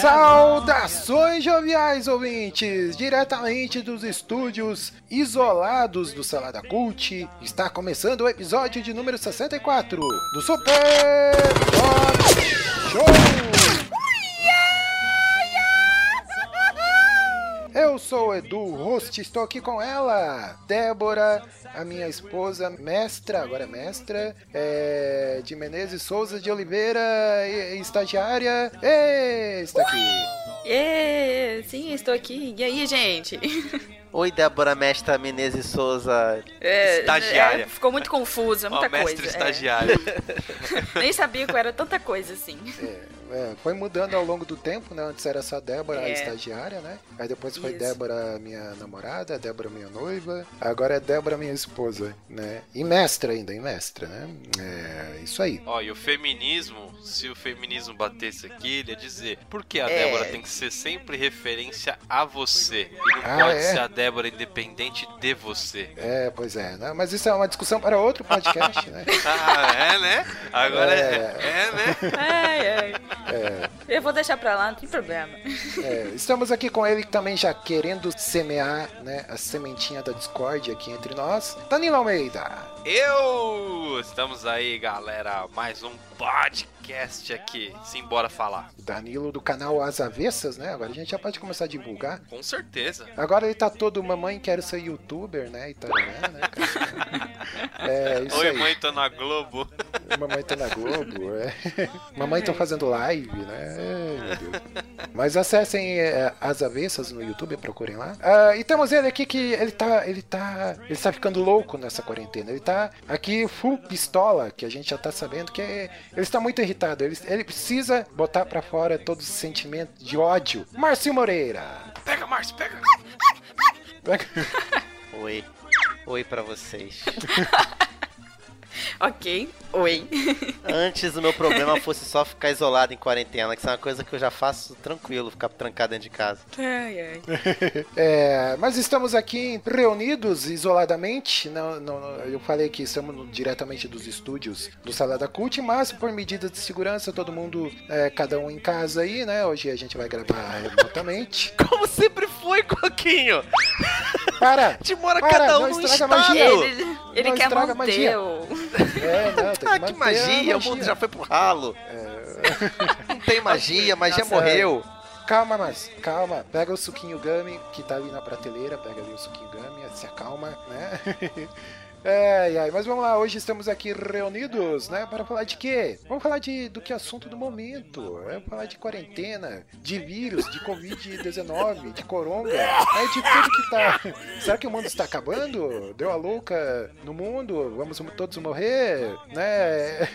Saudações joviais ouvintes! Diretamente dos estúdios isolados do Salada Cult, está começando o episódio de número 64 do Super Pop Show! Eu sou o Edu, host, estou aqui com ela, Débora, a minha esposa, mestra, agora é mestra, é, de Menezes Souza de Oliveira, e- e estagiária, e, está aqui. Ê, sim, estou aqui. E aí, gente? Oi, Débora Mestra Menezes Souza. É, Estagiária. é, ficou muito confusa, muita mestre coisa. estagiário. é. Nem sabia que era tanta coisa assim. É, foi mudando ao longo do tempo, né? Antes era só Débora, a É. estagiária, né? Aí depois foi Isso. Débora, minha namorada, Débora, minha noiva. Agora é Débora, minha esposa, né? E mestra ainda, e mestra, né? É, isso aí. Ó, e o feminismo, se o feminismo batesse aqui, ele ia dizer por que a É. Débora tem que ser sempre referência a você e não Ah, pode é? ser a Débora independente de você. É, pois é, né? Mas isso é uma discussão para outro podcast, né? Ah, é, né? Agora é, É. é, né? Ai, ai. É, Eu vou deixar pra lá, não tem problema. é, estamos aqui com ele também já querendo semear, né? A sementinha da discórdia aqui entre nós. Danilo Almeida. Eu! Estamos aí, galera. Mais um podcast aqui. Simbora falar. Danilo do canal As Avessas, né? Agora a gente já pode começar a divulgar. Com certeza. Agora ele tá todo mamãe quero ser youtuber, né? E tal, né, cara? É, isso Oi, aí. mãe, tô na Globo. Mamãe tá na Globo, é. Mamãe tá fazendo live, né? É, meu Deus. Mas acessem é, as avessas no YouTube, procurem lá. Ah, e temos ele aqui que ele tá, ele tá, ele tá ficando louco nessa quarentena. Ele tá aqui full pistola, que a gente já tá sabendo que é- ele está muito irritado. Ele, ele precisa botar pra fora todo esse sentimento de ódio. Márcio Moreira. Pega, Márcio, pega. Oi. Oi pra vocês. Ok, oi. Antes o meu problema fosse só ficar isolado em quarentena, que isso é uma coisa que eu já faço tranquilo, ficar trancado dentro de casa. Ai, ai. É, mas estamos aqui reunidos isoladamente. Não, não- eu falei que estamos no- diretamente dos estúdios do Salada Cult, mas por medidas de segurança, todo mundo, é, cada um em casa aí, né? Hoje a gente vai gravar remotamente. Como sempre foi, Coquinho! Para! Te mora Para, cada um a estado! magia. Ele, ele quer manter magia. o... É, não, Ah, que magia! O mundo já foi pro ralo! Não tem magia, magia Nossa. morreu! Calma, mas calma. Pega o suquinho Gummy que tá ali na prateleira. Pega ali o suquinho Gummy, se acalma, né? É, ai, mas vamos lá, hoje estamos aqui reunidos, né, para falar de quê? Vamos falar de, do que assunto do momento, é, vamos falar de quarentena, de vírus, de Covid-19, de coronga, é de tudo que tá... Será que o mundo está acabando? Deu a louca no mundo? Vamos todos morrer? Né?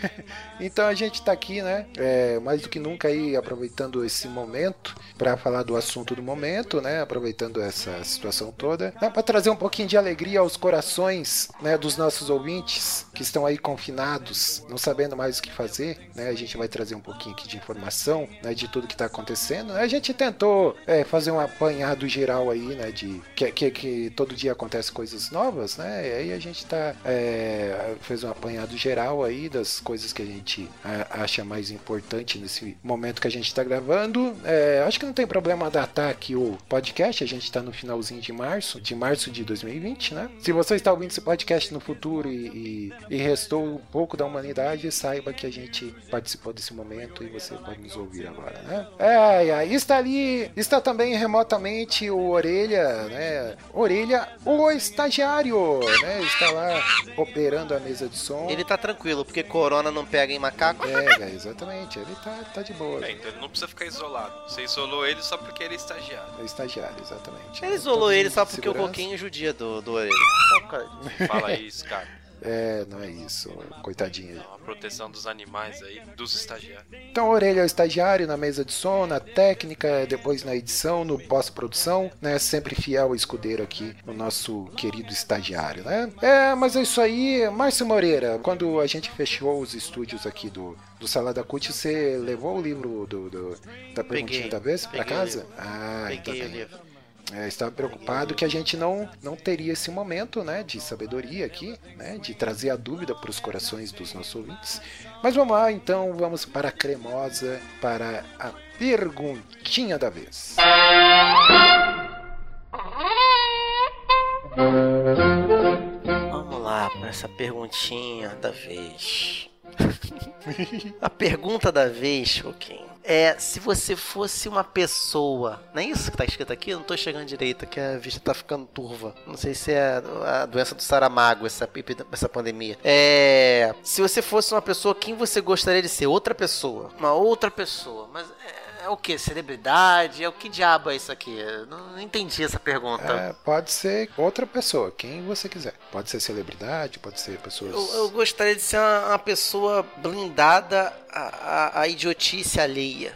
Então a gente tá aqui, né, é, mais do que nunca aí, aproveitando esse momento para falar do assunto do momento, né, aproveitando essa situação toda, né, para trazer um pouquinho de alegria aos corações, né, dos nossos ouvintes que estão aí confinados, não sabendo mais o que fazer, né, a gente vai trazer um pouquinho aqui de informação, né, de tudo que está acontecendo. A gente tentou é, fazer um apanhado geral aí, né, de que, que, que todo dia acontece coisas novas, né, e aí a gente tá é, fez um apanhado geral aí das coisas que a gente acha mais importante nesse momento que a gente está gravando. É, acho que não tem problema datar aqui o podcast, a gente está no finalzinho de março, de março de 2020, né? Se você está ouvindo esse podcast no futuro e, e, e restou um pouco da humanidade, saiba que a gente participou desse momento e você pode nos ouvir agora, né? É, é, está ali, está também remotamente o Orelha, né? Orelha, o estagiário, né? Está lá operando a mesa de som. Ele tá tranquilo, porque corona não pega em macaco. Pega, exatamente. Ele tá, tá de boa. É, então ele não precisa ficar isolado. Você isolou ele só porque ele é estagiário. É estagiário, exatamente. Ele isolou Todo ele só porque o. Coquinho judia do, do orelha. Só por Fala isso, cara. É, não é isso. Coitadinho. Não, a proteção dos animais aí, dos estagiários. Então, Orelha é o estagiário na mesa de som, na técnica, depois na edição, no pós-produção, né? Sempre fiel escudeiro aqui, o nosso querido estagiário, né? É, mas é isso aí. Márcio Moreira, quando a gente fechou os estúdios aqui do, do Salada Cut, você levou o livro do, do- da perguntinha Peguei. da vez o casa? Ah, então Peguei o bem. livro. É, estava preocupado que a gente não, não teria esse momento né, de sabedoria aqui, né, de trazer a dúvida para os corações dos nossos ouvintes. Mas vamos lá, então, vamos para a cremosa, para a perguntinha da vez. Vamos lá para essa perguntinha da vez. A pergunta da vez, Choquinho, é se você fosse uma pessoa. Não é isso que tá escrito aqui? Eu não tô chegando direito, que a vista tá ficando turva. Não sei se é a doença do Saramago, essa, essa pandemia. É. Se você fosse uma pessoa, quem você gostaria de ser? Outra pessoa. Uma outra pessoa. Mas é, é o que? Celebridade? É o que diabo é isso aqui? Eu não, não entendi essa pergunta. É, pode ser outra pessoa, quem você quiser. Pode ser celebridade, pode ser pessoas. Eu, eu gostaria de ser uma, uma pessoa blindada à, à- à idiotice alheia.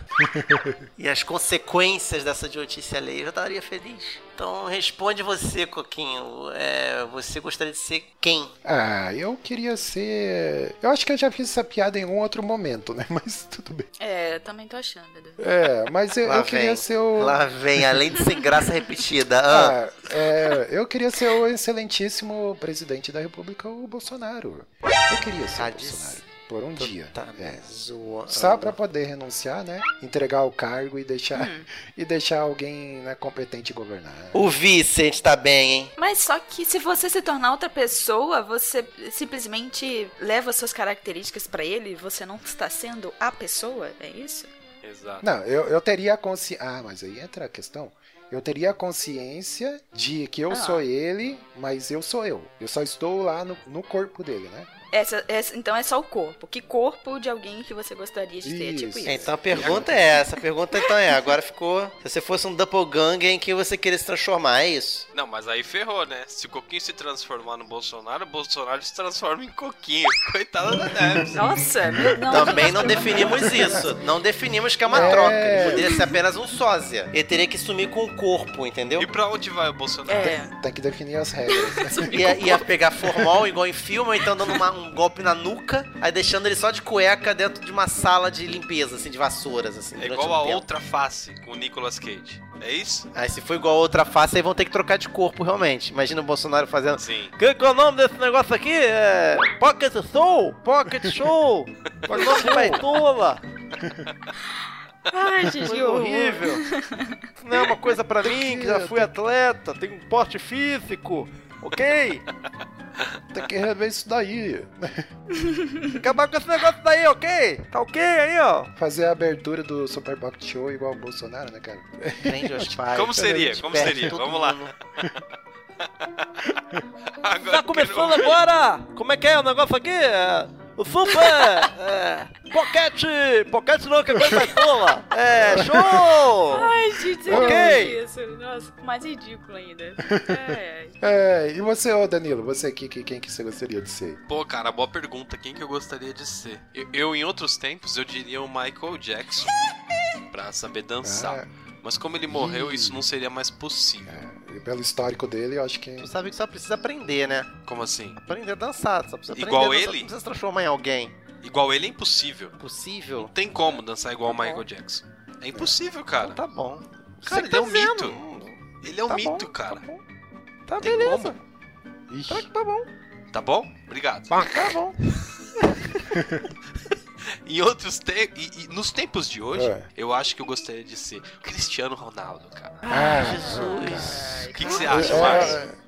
e as consequências dessa idiotice alheia. Eu já estaria feliz. Então responde você, Coquinho. É, você gostaria de ser quem? Ah, eu queria ser. Eu acho que eu já fiz essa piada em um outro momento, né? Mas tudo bem. É, também tô achando, Edu. É, mas eu, Lá eu queria vem. ser o. Lá vem, além de ser graça repetida. Ah, Ah, é, eu queria ser o excelentíssimo presidente da República, o Bolsonaro. Eu queria ser Tá o de- Bolsonaro. Por um dia. tá É. Só pra poder renunciar, né? Entregar o cargo e deixar, e deixar alguém né, competente governar. O vice, a gente tá bem, hein? Mas só que se você se tornar outra pessoa, você simplesmente leva suas características pra ele, você não está sendo a pessoa, é isso? Exato. Não, eu, eu teria a consciência. Ah, mas aí entra a questão. Eu teria a consciência de que eu Ah. sou ele, mas eu sou eu. Eu só estou lá no, no corpo dele, né? Essa, essa- então é só o corpo. Que corpo de alguém que você gostaria de ter? Tipo Isso. isso. Então a pergunta é essa. A pergunta então é: agora ficou. Se você fosse um doppelganger em que você queria se transformar, é isso? Não, mas aí ferrou, né? Se o Coquinho se transformar no Bolsonaro, o Bolsonaro se transforma em Coquinho. Coitada da Debs. Nossa, meu, não. Também não definimos isso. Não definimos que é uma É. troca. Poderia ser apenas um sósia. Ele teria que sumir com o corpo, entendeu? E pra onde vai o Bolsonaro? É. Tem que definir as regras. né? Ia, ia pegar formal, igual em filme, ou então dando uma- um golpe na nuca, aí deixando ele só de cueca dentro de uma sala de limpeza, assim, de vassouras, assim. É igual um a tempo. outra face com o Nicolas Cage. É isso? Aí se for igual a outra face, aí vão ter que trocar de corpo, realmente. Imagina o Bolsonaro fazendo. Sim. Que, que é o nome desse negócio aqui? É. Pocket Soul! Pocket Show! De baitola! Ai, Gigi, horrível! Isso não é uma coisa pra mim, que já fui atleta, tenho um porte físico, ok? Tem que rever isso daí. Acabar com esse negócio daí, ok? Tá ok aí, ó? Fazer a abertura do Super Pocket Show igual o Bolsonaro, né, cara? Prende os pais. Como seria? Como seria? Vamos lá. Agora Tá começando quero- agora! Como é que é o negócio aqui? É, Super é, Pocket! Pocket não, que é coisa mais tola! É, show! Ai, gente, você Ok. não isso. Nossa, mais ridículo ainda. É, É, e você, ô Danilo, você que, que- quem que você gostaria de ser? Pô, cara, boa pergunta. Quem que eu gostaria de ser? Eu, eu, em outros tempos, eu diria o Michael Jackson. Pra saber dançar. Mas como ele morreu, Ih. isso não seria mais possível. É, pelo histórico dele, eu acho que. Tu sabe que só precisa aprender, né? Como assim? Aprender a dançar, só precisa aprender Igual a dançar, ele? Não precisa se transformar em alguém. Igual ele é impossível. Possível? Não tem como dançar igual o Tá bom. Michael Jackson. É impossível, cara. Tá bom. Cara, Você ele é um tá vendo. mito. Ele é um Tá mito, bom, cara. Tá, bom. tá Tem beleza. Ixi, Tá, tá bom. Tá bom? Obrigado. Tá bom. Em outros tempos. E, e nos tempos de hoje, É. eu acho que eu gostaria de ser Cristiano Ronaldo, cara. Ah, Jesus. O que, que você É, acha, é, Márcio?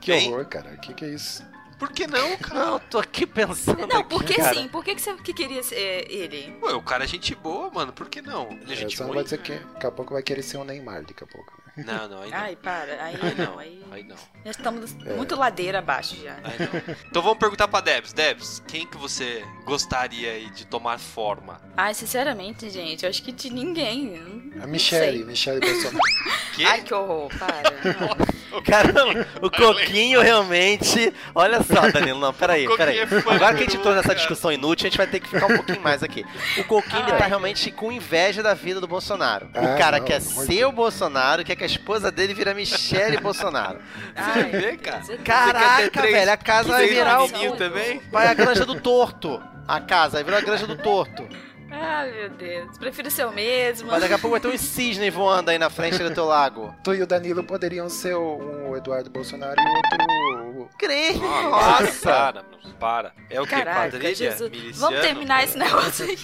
que Hein? horror, cara. Que que é isso? Por que não, cara? Não, tô aqui pensando Não, por que sim? Por que, que você que queria ser ele? Ué, o cara é gente boa, mano. Por que não? Ele é É, gente ruim? vai dizer que daqui a pouco vai querer ser um Neymar daqui a pouco. Não, não, aí não. Ai, para. Aí Aí não. não, Aí aí não. já estamos É. muito ladeira abaixo já. Aí não. Então vamos perguntar pra Debs. Debs, quem que você gostaria aí de tomar forma? Ai, sinceramente, gente, eu acho que de ninguém. Não- A Michelle. Michelle Bolsonaro. Que? Ai, que horror, para. Caramba, o Coquinho realmente. Olha só, Danilo, não, peraí, peraí. É Agora que a gente nessa cara. discussão inútil, a gente vai ter que ficar um pouquinho mais aqui. O Coquinho ele tá Ai. realmente com inveja da vida do Bolsonaro. Ah, o cara não, quer ser o Bolsonaro, quer que a esposa dele vira Michele Bolsonaro. Você vê, cara? Caraca, três- velho, a casa vai virar o. também? Vai a granja do torto. A casa, vai virar a granja do torto. Ai, meu Deus. Prefiro ser o mesmo. Mas daqui a pouco vai ter um cisne voando aí na frente do teu lago. Tu e o Danilo poderiam ser um o Eduardo Bolsonaro e o outro. Crê. Nossa, Nossa. para, mano, para. É o que? Quadrilha? Jesus. Miliciano? Vamos terminar esse negócio aí.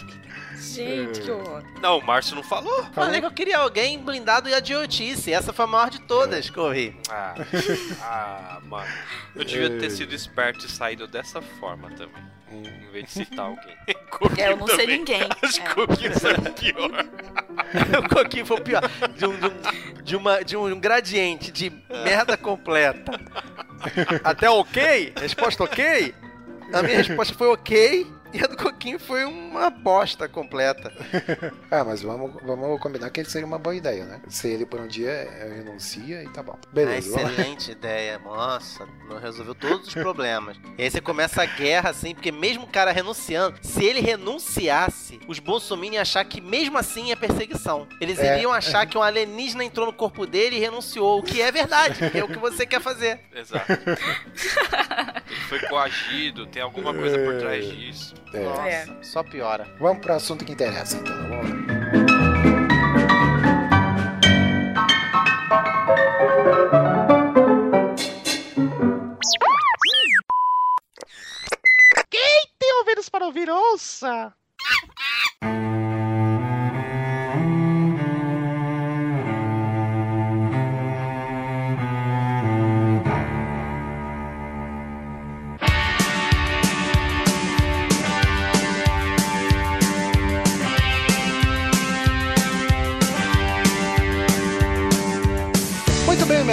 Gente, que horror. Não, o Márcio não falou. Falei que eu queria alguém blindado e idiotice. Essa foi a maior de todas que eu ouvi. Ah, ah, mano. Eu devia ter sido esperto e saído dessa forma também. Em vez de citar alguém. É, eu não sei Também. ninguém. Acho que É. o Coquinho foi pior. o Coquinho foi pior. De um, de um, de uma, de um gradiente de merda completa. Até ok? Resposta ok? A minha resposta foi ok. E a do Coquinho foi uma bosta completa. Ah, mas vamos, vamos combinar que seria uma boa ideia, né? Se ele por um dia eh, renuncia e tá bom. Ah, Beleza, lá. excelente ideia. Nossa, não resolveu todos os problemas. E aí você começa a guerra, assim, porque mesmo o cara renunciando, se ele renunciasse, os bolsominions iam achar que mesmo assim é perseguição. Eles É. iriam achar que um alienígena entrou no corpo dele e renunciou, o que é verdade, que é o que você quer fazer. Exato. Ele foi coagido, tem alguma coisa por trás disso. É. Nossa, É. só piora. Vamos pro assunto que interessa, então. Vamos lá. Tem ouvidos para ouvir, ouça!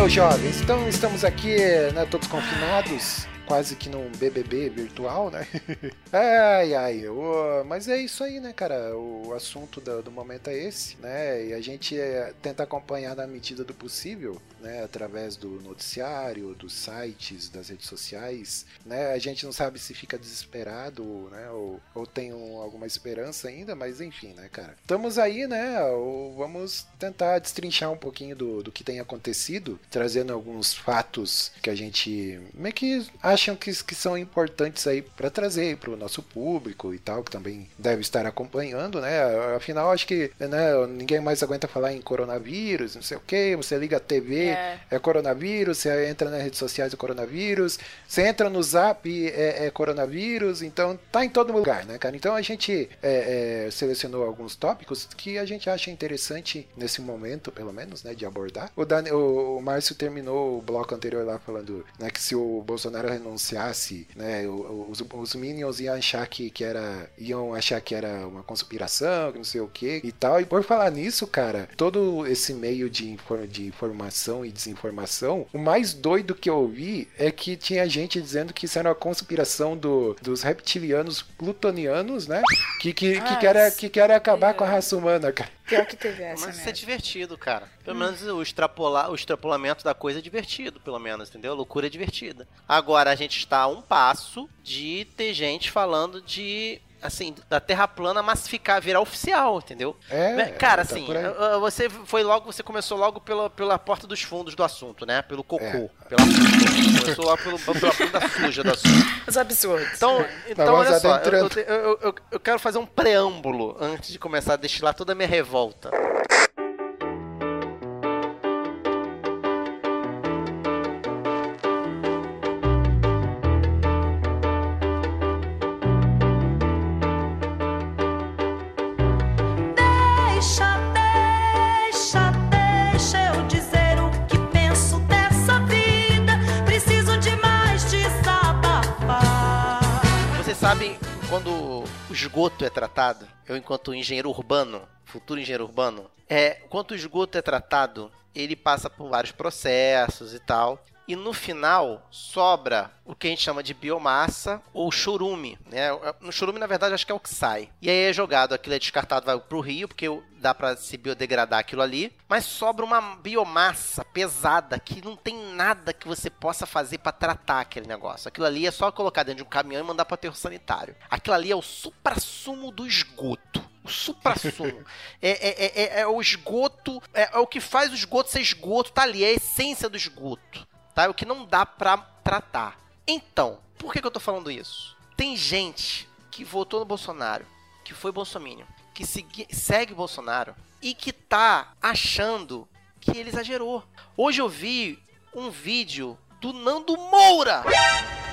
Meus jovens. Então estamos aqui, né, todos confinados. Quase que num BBB virtual, né? ai, ai. mas é isso aí, né, cara? O assunto do, do momento é esse, né? E a gente é, tenta acompanhar na medida do possível, né? Através do noticiário, dos sites, das redes sociais, né? A gente não sabe se fica desesperado, né? Ou, ou tem um- alguma esperança ainda, mas enfim, né, cara? Estamos aí, né? Vamos tentar destrinchar um pouquinho do, do que tem acontecido, trazendo alguns fatos que a gente meio que acham que, que são importantes aí para trazer para o nosso público e tal, que também deve estar acompanhando, né? Afinal, acho que né, ninguém mais aguenta falar em coronavírus, não sei o que, você liga a TV, É. é coronavírus, você entra nas redes sociais é coronavírus, você entra no zap é, é coronavírus, então tá em todo lugar, né, cara? Então a gente é, é, selecionou alguns tópicos que a gente acha interessante nesse momento, pelo menos, né, de abordar. O, Dani, o, o Márcio terminou o bloco anterior lá falando né, que se o Bolsonaro renunciasse, né, os, os Minions iam achar que, que era, iam achar que era uma conspiração, que não sei o que e tal. E por falar nisso, cara, todo esse meio de, infor- de informação e desinformação, o mais doido que eu ouvi é que tinha gente dizendo que isso era uma conspiração do, dos reptilianos plutonianos, né? Que, que, que, Ah, quer, que quer acabar com a raça humana, cara. Pior que teve essa, Mas isso é divertido, cara. Pelo menos o, extrapolar, o extrapolamento da coisa é divertido, pelo menos, entendeu? A loucura é divertida. Agora, a gente está a um passo de ter gente falando de. Assim, da Terra plana massificar, virar oficial, entendeu? É, Cara, tá assim, uh, você foi logo, você começou logo pela, pela porta dos fundos do assunto, né? Pelo cocô. É. Pela. Começou logo pelo, pela bunda suja do assunto. Os absurdos. Então, então olha só, eu, eu, eu- eu- eu quero fazer um preâmbulo antes de começar a destilar toda a minha revolta. Sabem quando o esgoto é tratado? Eu, enquanto engenheiro urbano, futuro engenheiro urbano, é quanto o esgoto é tratado, ele passa por vários processos e tal. E no final sobra o que a gente chama de biomassa ou churume, né? No churume, na verdade, acho que é o que sai. E aí é jogado, aquilo é descartado, vai pro rio, porque dá pra se biodegradar aquilo ali, mas sobra uma biomassa pesada que não tem nada que você possa fazer pra tratar aquele negócio. Aquilo ali é só colocar dentro de um caminhão e mandar pro aterro sanitário. Aquilo ali é o supra-sumo do esgoto. O supra-sumo. é, é, é, é- é o esgoto, é, é o que faz o esgoto ser esgoto, tá ali, é a essência do esgoto. Tá? É o que não dá pra tratar. Então, por que, que eu tô falando isso? Tem gente que votou no Bolsonaro, que foi bolsominion, que segui- segue Bolsonaro e que tá achando que ele exagerou. Hoje eu vi um vídeo do Nando Moura.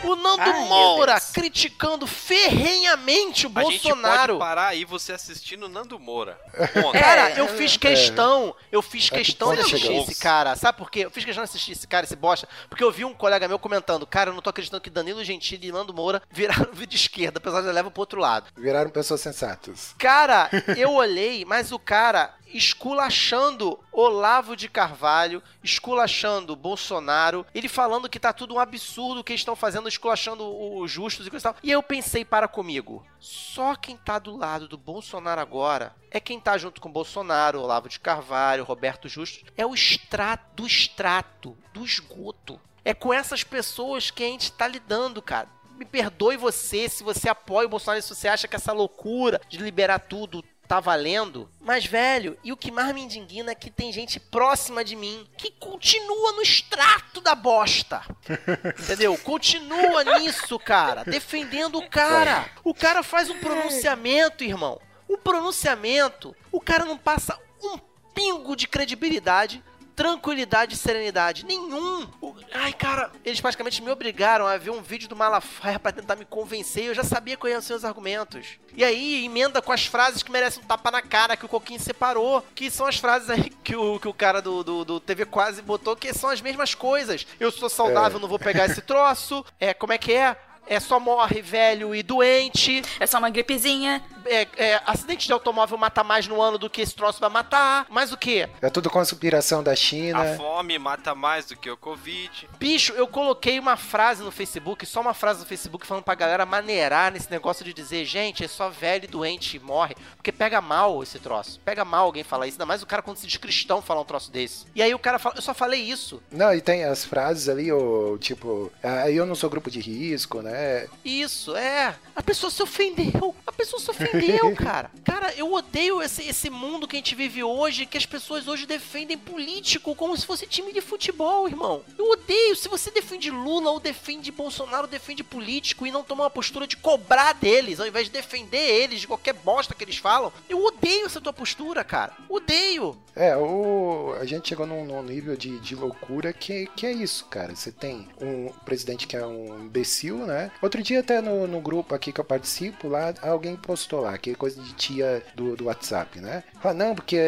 O Nando Ai, Moura criticando ferrenhamente o A gente Bolsonaro. pode parar aí você assistindo Nando Moura. Ponto. Cara, É, eu fiz questão, eu fiz É que questão de assistir esse cara. Sabe por quê? Eu fiz questão de assistir esse cara, esse bosta, porque eu vi um colega meu comentando, cara, eu não tô acreditando que Danilo Gentili e Nando Moura viraram vídeo esquerda, apesar de levar pro outro lado. Viraram pessoas sensatas. Cara, eu olhei, mas o cara esculachando Olavo de Carvalho, esculachando Bolsonaro, ele falando que tá tudo um absurdo o que estão fazendo, esculachando os justos e coisa e tal. E eu pensei para comigo, só quem tá do lado do Bolsonaro agora é quem tá junto com Bolsonaro, Olavo de Carvalho, Roberto Justus, é o extrato do extrato, do esgoto. É com essas pessoas que a gente tá lidando, cara me perdoe você se você apoia o Bolsonaro e se você acha que essa loucura de liberar tudo tá valendo. Mas, velho, e o que mais me indigna é que tem gente próxima de mim que continua no extrato da bosta. Entendeu? Continua nisso, cara. Defendendo o cara. O cara faz um pronunciamento, irmão. Um pronunciamento. O cara não passa um pingo de credibilidade tranquilidade e serenidade. Nenhum. Ai, cara, eles praticamente me obrigaram a ver um vídeo do Malafaia pra tentar me convencer. e Eu já sabia quais iam ser os argumentos. E aí, emenda com as frases que merecem um tapa na cara que o Coquinho separou. Que são as frases aí que o, que o cara do, do, do TV quase botou, que são as mesmas coisas. Eu sou saudável, não vou pegar esse troço. É, como é que é? É só morre velho e doente. É só uma gripezinha. É, é, acidente de automóvel mata mais no ano do que esse troço vai matar. Mais o quê? É tudo conspiração da China. A fome mata mais do que o Covid. Bicho, eu coloquei uma frase no Facebook, só uma frase no Facebook falando pra galera maneirar nesse negócio de dizer, gente, é só velho e doente e morre. Porque pega mal esse troço. Pega mal alguém falar isso, ainda mais o cara quando se diz cristão falar um troço desse. E aí o cara fala, eu só falei isso. Não, e tem as frases ali, o tipo, ah, eu não sou grupo de risco, né? Isso, é. A pessoa se ofendeu. A pessoa se ofendeu, cara. Cara, eu odeio esse, esse mundo que a gente vive hoje, que as pessoas hoje defendem político como se fosse time de futebol, irmão. Eu odeio. Se você defende Lula ou defende Bolsonaro, defende político e não toma uma postura de cobrar deles, ao invés de defender eles de qualquer bosta que eles falam, eu odeio essa tua postura, cara. Odeio. É, o, a gente chegou num, num nível de, de loucura que, que é isso, cara. Você tem um presidente que é um imbecil, né? Outro dia, até no, no grupo aqui que eu participo, lá alguém postou lá, que é coisa de tia do, do WhatsApp, né? Fala, não, porque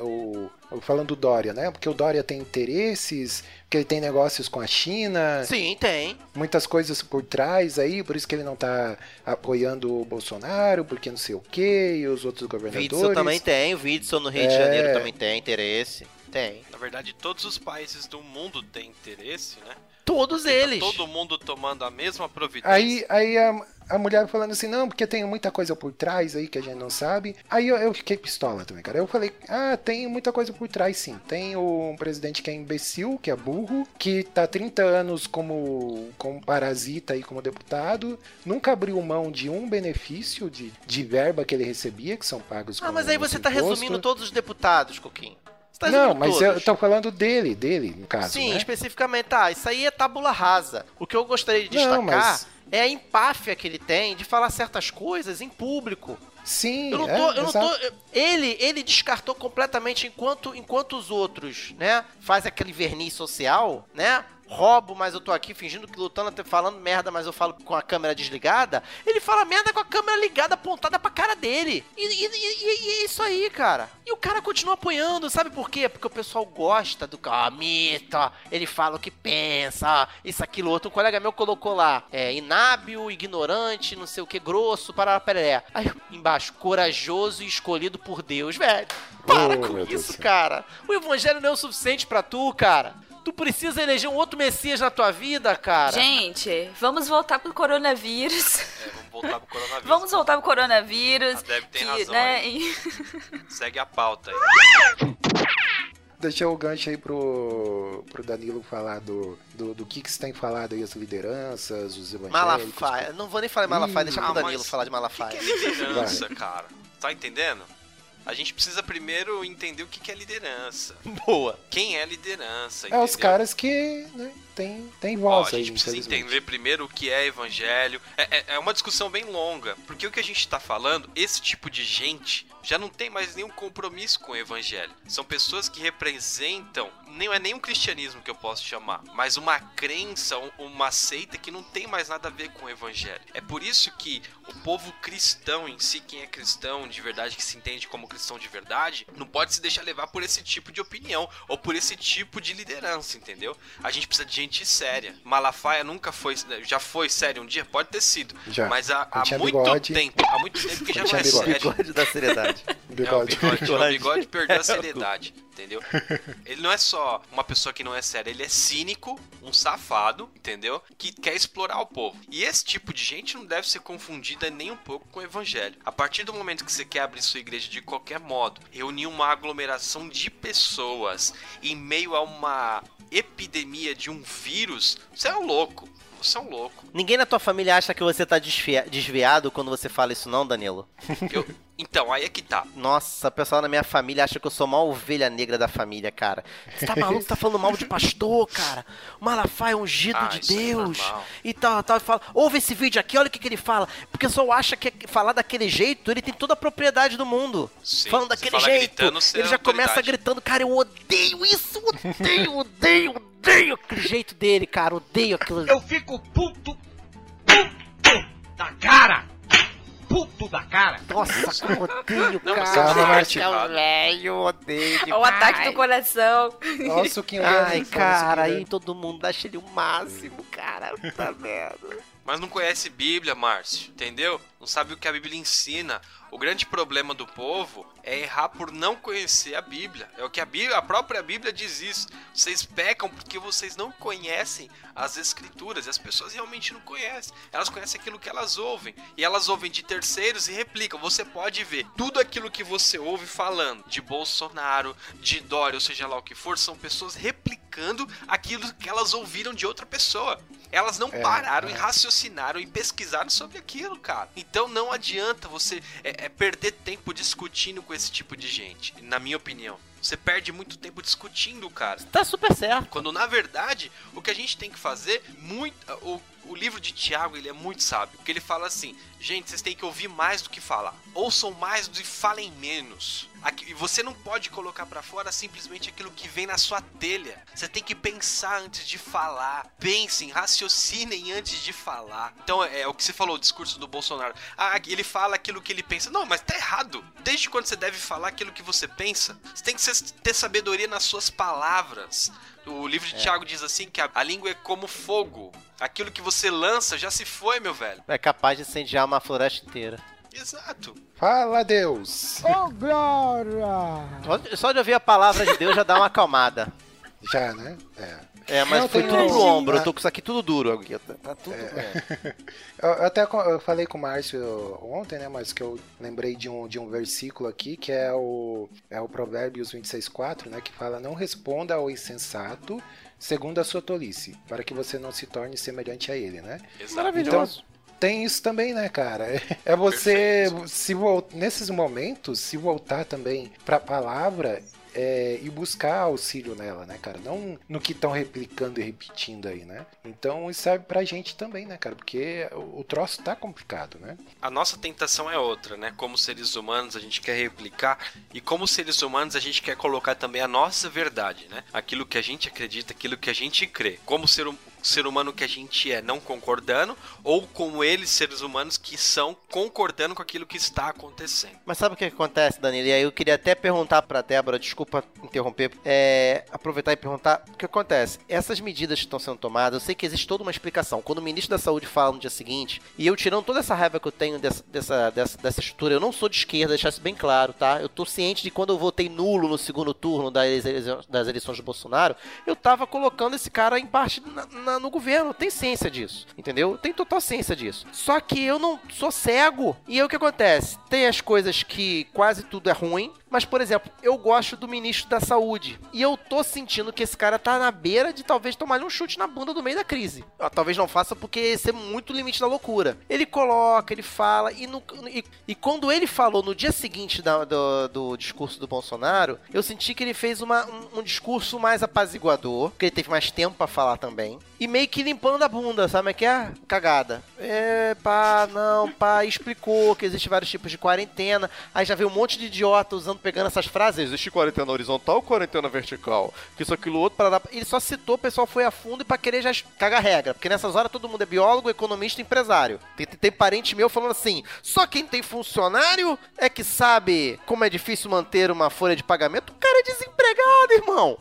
o. Falando do Dória, né? Porque o Dória tem interesses, porque ele tem negócios com a China, Sim, tem. muitas coisas por trás aí, por isso que ele não tá apoiando o Bolsonaro, porque não sei o que, e os outros governadores. Whindersson também tem. O Whindersson no Rio de É. Janeiro também tem interesse. Tem. Na verdade, todos os países do mundo têm interesse, né? Todos Tá eles. Todo mundo tomando a mesma providência. Aí, aí a, a mulher falando assim, não, porque tem muita coisa por trás aí que a gente não sabe. Aí eu, eu fiquei pistola também, cara. Eu falei, ah, tem muita coisa por trás sim. Tem um presidente que é imbecil, que é burro, que tá 30 anos como, como parasita aí como deputado, nunca abriu mão de um benefício de, de verba que ele recebia, que são pagos Ah, mas aí você tá imposto. resumindo todos os deputados, Coquinho. Tá Não, mas todos. eu tô falando dele, dele, no caso, Sim, né? especificamente. Tá, isso aí é tábula rasa. O que eu gostaria de Não, destacar mas- é a empáfia que ele tem de falar certas coisas em público. Sim, Eu não é, tô, eu não tô. Ele, ele descartou completamente enquanto, enquanto os outros, né, faz aquele verniz social, né? Roubo, mas eu tô aqui fingindo que lutando, até falando merda, mas eu falo com a câmera desligada. Ele fala merda com a câmera ligada, apontada pra cara dele. E, e- e- e- é isso aí, cara. E o cara continua apoiando, sabe por quê? Porque o pessoal gosta do ah, mito, ele fala o que pensa, isso, aquilo, outro. Um colega meu colocou lá, é, inábil, ignorante, não sei o que, grosso, para peré. Aí embaixo, corajoso e escolhido por Deus, velho. Para Oh, com Deus isso, céu. cara. O evangelho não é o suficiente pra tu, cara. Tu precisa eleger um outro Messias na tua vida, cara. Gente, vamos voltar pro coronavírus. É, vamos voltar pro coronavírus. Vamos voltar pro coronavírus. A Deb tem que, razão né, aí. e- Segue a pauta aí. Deixa o gancho aí pro, pro Danilo falar do, do, do que, que você tem falado aí, as lideranças, os evangélicos. Malafaia. Não vou nem falar em Malafaia, deixa pro Ah, Danilo mas falar de O que, Malafaia. que é liderança, cara? Tá entendendo? A gente precisa primeiro entender o que, que é liderança. Boa. Quem é liderança? É os entendeu? caras que né, tem, tem Ó, voz a aí, gente precisa entender primeiro o que é evangelho. É, é- é uma discussão bem longa. Porque o que a gente tá falando, esse tipo de gente já não tem mais nenhum compromisso com o evangelho. São pessoas que representam, não é nem um cristianismo que eu posso chamar, mas uma crença, um- uma seita que não tem mais nada a ver com o evangelho. É por isso que o povo cristão em si, quem é cristão de verdade, que se entende como cristão de verdade, não pode se deixar levar por esse tipo de opinião ou por esse tipo de liderança, entendeu? A gente precisa de gente séria. Malafaia nunca foi, já foi sério um dia? Pode ter sido. Já. Mas há, há muito bigode. tempo, há muito tempo que já não é tinha bigode. sério. Bigode da seriedade. É, o Bigode. bigode, o bigode perdeu É, a seriedade, entendeu? Ele não é só uma pessoa que não é séria, ele é cínico, um safado, entendeu? Que quer explorar o povo. E esse tipo de gente não deve ser confundida nem um pouco com o evangelho. A partir do momento que você quer abrir sua igreja de qualquer modo, reunir uma aglomeração de pessoas em meio a uma epidemia de um vírus, você é um louco. Você é um louco. Ninguém na tua família acha que você tá desviado quando você fala isso, não, Danilo? Eu- Então, aí é que tá. Nossa, o pessoal na minha família acha que eu sou uma ovelha negra da família, cara. Você tá maluco? Tá falando mal de pastor, cara. O Malafaia é ungido Ah, de é Deus. normal. e tal, tal. E fala, ouve esse vídeo aqui, olha o que, que ele fala. Porque o pessoal acha que falar daquele jeito, ele tem toda a propriedade do mundo. Sim, Falando daquele fala jeito. gritando, ele é já começa gritando, cara, eu odeio isso, odeio, odeio, odeio aquele jeito dele, cara. Odeio aquilo. Eu fico puto, puto da cara. Puto da cara. Nossa, como odeio, cara. você tá Martin. errado. velho, odeio o ataque do coração. Olha o suquinho Ai, cara, aí todo mundo acha ele o máximo, cara. Puta merda. Mas não conhece Bíblia, Márcio, entendeu? Não sabe o que a Bíblia ensina. O grande problema do povo é errar por não conhecer a Bíblia. É o que a Bíblia, a própria Bíblia diz isso. Vocês pecam porque vocês não conhecem as escrituras. E as pessoas realmente não conhecem. Elas conhecem aquilo que elas ouvem. E elas ouvem de terceiros e replicam. Você pode ver tudo aquilo que você ouve falando de Bolsonaro, de Dória, ou seja lá o que for, são pessoas replicando aquilo que elas ouviram de outra pessoa. Elas não É, pararam é. e raciocinaram e pesquisaram sobre aquilo, cara. Então não adianta você é, é, perder tempo discutindo com esse tipo de gente, na minha opinião. Você perde muito tempo discutindo, cara. Tá super certo. Quando na verdade o que a gente tem que fazer, muito, o, o livro de Tiago ele é muito sábio, porque ele fala assim: gente, vocês têm que ouvir mais do que falar, ouçam mais e falem menos. E você não pode colocar pra fora simplesmente aquilo que vem na sua telha. Você tem que pensar antes de falar. Pensem, raciocinem antes de falar. Então é, é o que você falou, o discurso do Bolsonaro. Ah, ele fala aquilo que ele pensa. Não, mas tá errado. Desde quando você deve falar aquilo que você pensa? Você tem que ter sabedoria nas suas palavras. O livro de Tiago diz assim que a, a língua é como fogo. Aquilo que você lança já se foi, meu velho. É capaz de incendiar uma floresta inteira. Exato. Fala, Deus! Só, só de ouvir a palavra de Deus já dá uma acalmada. Já, né? É. É, mas Não, foi tudo pro ombro. Eu tô com isso aqui tudo duro. aqui. Tá, tá tudo. é. Eu, eu até eu falei com o Márcio ontem, né? Mas que eu lembrei de um, de um versículo aqui que é o, é o Provérbios 26,4, né? Que fala: Não responda ao insensato segundo a sua tolice, para que você não se torne semelhante a ele, né? Exato. Maravilhoso. Tem isso também, né, cara? É você, Perfeito. se nesses momentos, se voltar também pra palavra é, e buscar auxílio nela, né, cara? Não no que estão replicando e repetindo aí, né? Então isso serve pra gente também, né, cara? Porque o, o troço tá complicado, né? A nossa tentação é outra, né? Como seres humanos a gente quer replicar e como seres humanos a gente quer colocar também a nossa verdade, né? Aquilo que a gente acredita, aquilo que a gente crê. Como ser hum- ser humano que a gente é não concordando, ou como eles, seres humanos, que são concordando com aquilo que está acontecendo. Mas sabe o que acontece, Danilo? E aí eu queria até perguntar pra Débora, desculpa interromper, é, aproveitar e perguntar o que acontece. Essas medidas que estão sendo tomadas, eu sei que existe toda uma explicação. Quando o ministro da Saúde fala no dia seguinte, e eu tirando toda essa raiva que eu tenho dessa, dessa, dessa, dessa estrutura, eu não sou de esquerda, deixar isso bem claro, tá? Eu tô ciente de quando eu votei nulo no segundo turno das, eleições- do Bolsonaro, eu tava colocando esse cara em parte na- na- no governo. Tem ciência disso, entendeu? Tem total ciência disso. Só que eu não sou cego. E aí o que acontece? Tem as coisas que quase tudo é ruim, mas, por exemplo, eu gosto do ministro da Saúde. E eu tô sentindo que esse cara tá na beira de talvez tomar um chute na bunda do meio da crise. Talvez não faça porque esse é muito limite da loucura. Ele coloca, ele fala, e, no- e, e quando ele falou no dia seguinte da- do, do discurso do Bolsonaro, eu senti que ele fez uma- um, um discurso mais apaziguador, porque ele teve mais tempo pra falar também. E meio que limpando a bunda, sabe como é que é? Cagada. É, pá, não, pá, explicou que existe vários tipos de quarentena. Aí já veio um monte de idiota usando, pegando essas frases. Existe quarentena horizontal, quarentena vertical. Que isso, aquilo, outro, para Ele só citou, o pessoal foi a fundo e pra querer já cagar regra. Porque nessas horas todo mundo é biólogo, economista empresário. Tem, tem parente meu falando assim, só quem tem funcionário é que sabe como é difícil manter uma folha de pagamento. O cara é desempregado, irmão.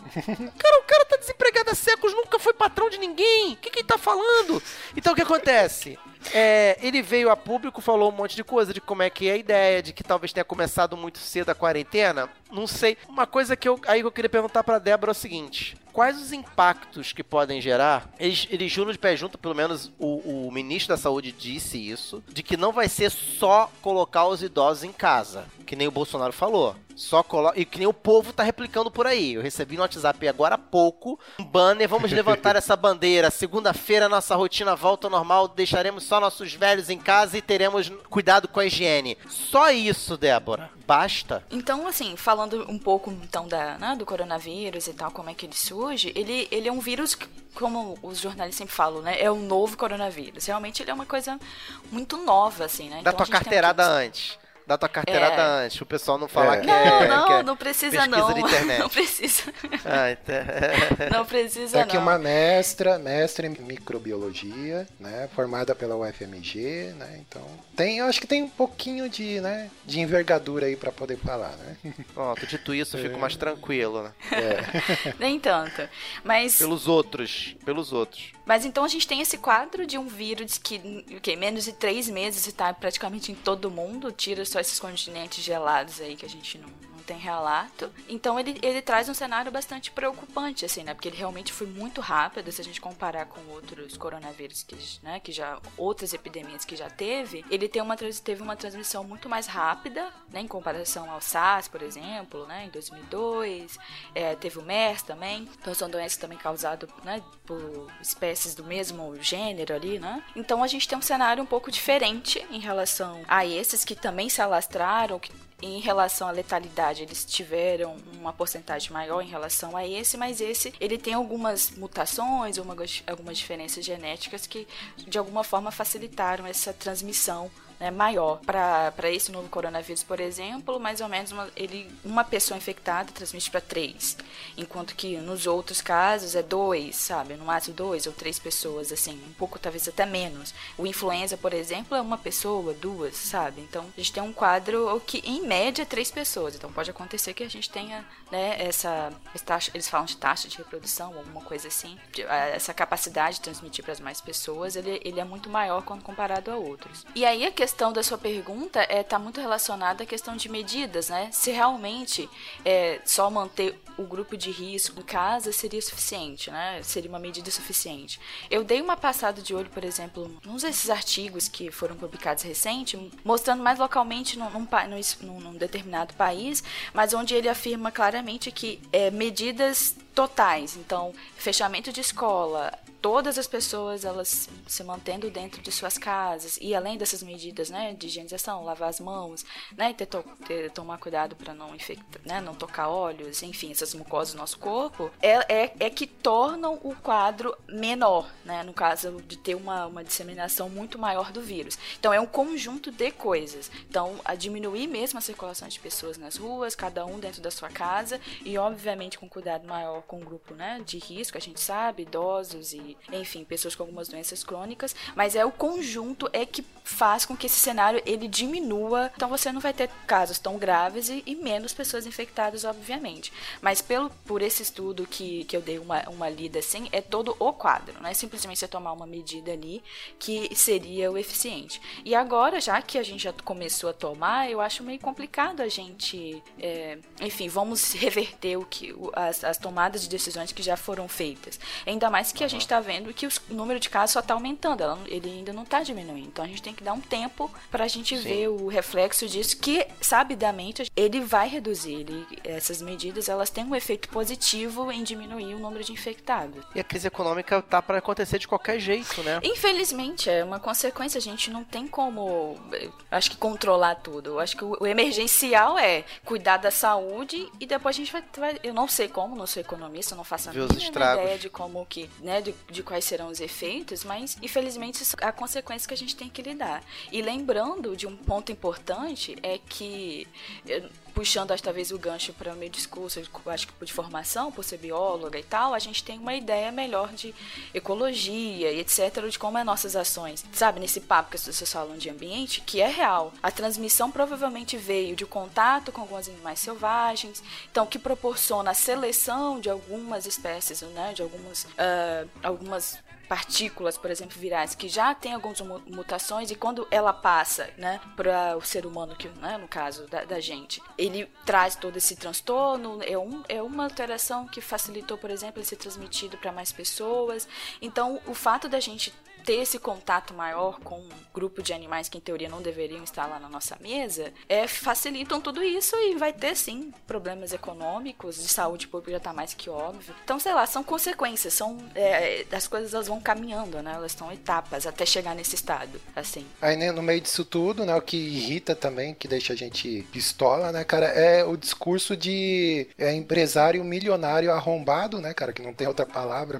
Cara, o cara tá desempregado há séculos, nunca foi patrão de ninguém. O que, que ele tá falando? Então o que acontece? É, ele veio a público, falou um monte de coisa, de como é que é a ideia, de que talvez tenha começado muito cedo a quarentena. Não sei. Uma coisa que eu, aí que eu queria perguntar pra Débora é o seguinte: quais os impactos que podem gerar? Eles, eles juram de pé junto, pelo menos o, o ministro da Saúde disse isso, de que não vai ser só colocar os idosos em casa, que nem o Bolsonaro falou. Só colo... E que nem o povo tá replicando por aí. Eu recebi no WhatsApp agora há pouco um banner. Vamos levantar essa bandeira. Segunda-feira nossa rotina volta ao normal. Deixaremos só nossos velhos em casa e teremos cuidado com a higiene. Só isso, Débora. Basta. Então, assim, falando um pouco então da, né, do coronavírus e tal, como é que ele surge, ele, ele é um vírus, que, como os jornalistas sempre falam, né? É um novo coronavírus. Realmente ele é uma coisa muito nova, assim, né? Dá Então, tua carteirada antes. Dá tua carteirada É. antes. O pessoal não falar É. que Não, é. não, que é não precisa não. de internet. Não precisa. Ah, então- Não precisa Tá aqui não. uma mestra, mestre em microbiologia, né? Formada pela UFMG, né? Então, tem, eu acho que tem um pouquinho de, né? De envergadura aí pra poder falar, né? Pronto, dito isso, eu fico mais tranquilo, né? Nem tanto. Mas Pelos outros. Pelos outros. Mas então a gente tem esse quadro de um vírus que, o quê? menos de três meses está praticamente em todo mundo, tira esses continentes gelados aí que a gente não tem relato. Então ele, ele traz um cenário bastante preocupante, assim, né? Porque ele realmente foi muito rápido, se a gente comparar com outros coronavírus que, né, que já. outras epidemias que já teve, ele tem uma, teve uma transmissão muito mais rápida, né? Em comparação ao SARS, por exemplo, né? Em 2002. É, teve o MERS também. Então são doenças também causadas né, por espécies do mesmo gênero ali, né? Então a gente tem um cenário um pouco diferente em relação a esses que também se alastraram, que em relação à letalidade, eles tiveram uma porcentagem maior em relação a esse, mas esse ele tem algumas mutações, algumas, algumas diferenças genéticas que de alguma forma facilitaram essa transmissão né, maior. Para esse novo coronavírus, por exemplo, mais ou menos uma, ele, uma pessoa infectada transmite para três, enquanto que nos outros casos é dois, sabe? No máximo dois ou três pessoas, assim, um pouco talvez até menos. O influenza, por exemplo, é uma pessoa, duas, sabe? Então a gente tem um quadro que, em média, é três pessoas. Então pode acontecer que a gente tenha né, essa, taxa, eles falam de taxa de reprodução, alguma coisa assim, essa capacidade de transmitir para as mais pessoas, ele, ele é muito maior quando comparado a outros. E aí a questão da sua pergunta é tá muito relacionada à questão de medidas, né? Se realmente é, só manter o grupo de risco em casa seria suficiente, né? Seria uma medida suficiente. Eu dei uma passada de olho, por exemplo, nos desses artigos que foram publicados recente, mostrando mais localmente num, num, num num- num determinado país, mas onde ele afirma claramente que é, medidas totais, então fechamento de escola, todas as pessoas elas se mantendo dentro de suas casas e além dessas medidas, né, de higienização, lavar as mãos, né, ter, to ter tomar cuidado para não infectar, né, não tocar óleos, enfim, essas mucosas do nosso corpo, é, é, é que tornam o quadro menor, né, no caso de ter uma, uma disseminação muito maior do vírus. Então é um conjunto de coisas. Então a diminuir mesmo a circulação de pessoas nas ruas, cada um dentro da sua casa e obviamente com cuidado maior com o grupo, né, de risco, a gente sabe, idosos e enfim, pessoas com algumas doenças crônicas, mas é o conjunto é que faz com que esse cenário ele diminua, então você não vai ter casos tão graves e, e menos pessoas infectadas, obviamente. Mas pelo por esse estudo que, que eu dei uma, uma lida assim, é todo o quadro, não é simplesmente você tomar uma medida ali que seria o eficiente. E agora, já que a gente já começou a tomar, eu acho meio complicado a gente, é, enfim, vamos reverter o que as, as tomadas de decisões que já foram feitas. Ainda mais que a gente está vendo que o número de casos só está aumentando, ela ele ainda não está diminuindo. Então a gente tem que dar um tempo para a gente Sim. ver o reflexo disso, que sabidamente ele vai reduzir. Ele, essas medidas elas têm um efeito positivo em diminuir o número de infectados. E a crise econômica tá pra acontecer de qualquer jeito, né? Infelizmente, é uma consequência. A gente não tem como, eh, acho que, controlar tudo. Acho que o, emergencial é cuidar da saúde e depois a gente vai, vai- Eu não sei como, não sou economista, não faço a mínima ideia de como que, né, de, de quais serão os efeitos, mas infelizmente isso é a consequência que a gente tem que lidar. E lembrando de um ponto importante é que eh, puxando acho, talvez o gancho para o meu discurso, acho que de formação, por ser bióloga e tal, a gente tem uma ideia melhor de ecologia e etc, de como é nossas ações. Sabe, nesse papo que as pessoas falam de ambiente, que é real. A transmissão provavelmente veio de contato com alguns animais selvagens, então que proporciona a seleção de algumas espécies, né, de algumas, ah, algumas partículas, por exemplo, virais, que já tem algumas mu- mutações e quando ela passa, né, para o ser humano, que, né, no caso da, da gente, ele traz todo esse transtorno, é, um, é uma alteração que facilitou, por exemplo, ele ser transmitido para mais pessoas. Então, o fato da gente ter esse contato maior com um grupo de animais que em teoria não deveriam estar lá na nossa mesa, é, facilitam tudo isso e vai ter sim problemas econômicos, de saúde pública já tá mais que óbvio. Então, sei lá, são consequências, são é, as coisas elas vão caminhando, né? Elas são etapas até chegar nesse estado, assim. Aí né, no meio disso tudo, né, o que irrita também, que deixa a gente pistola, né, cara, é o discurso de é, empresário milionário arrombado, né, cara, que não tem outra palavra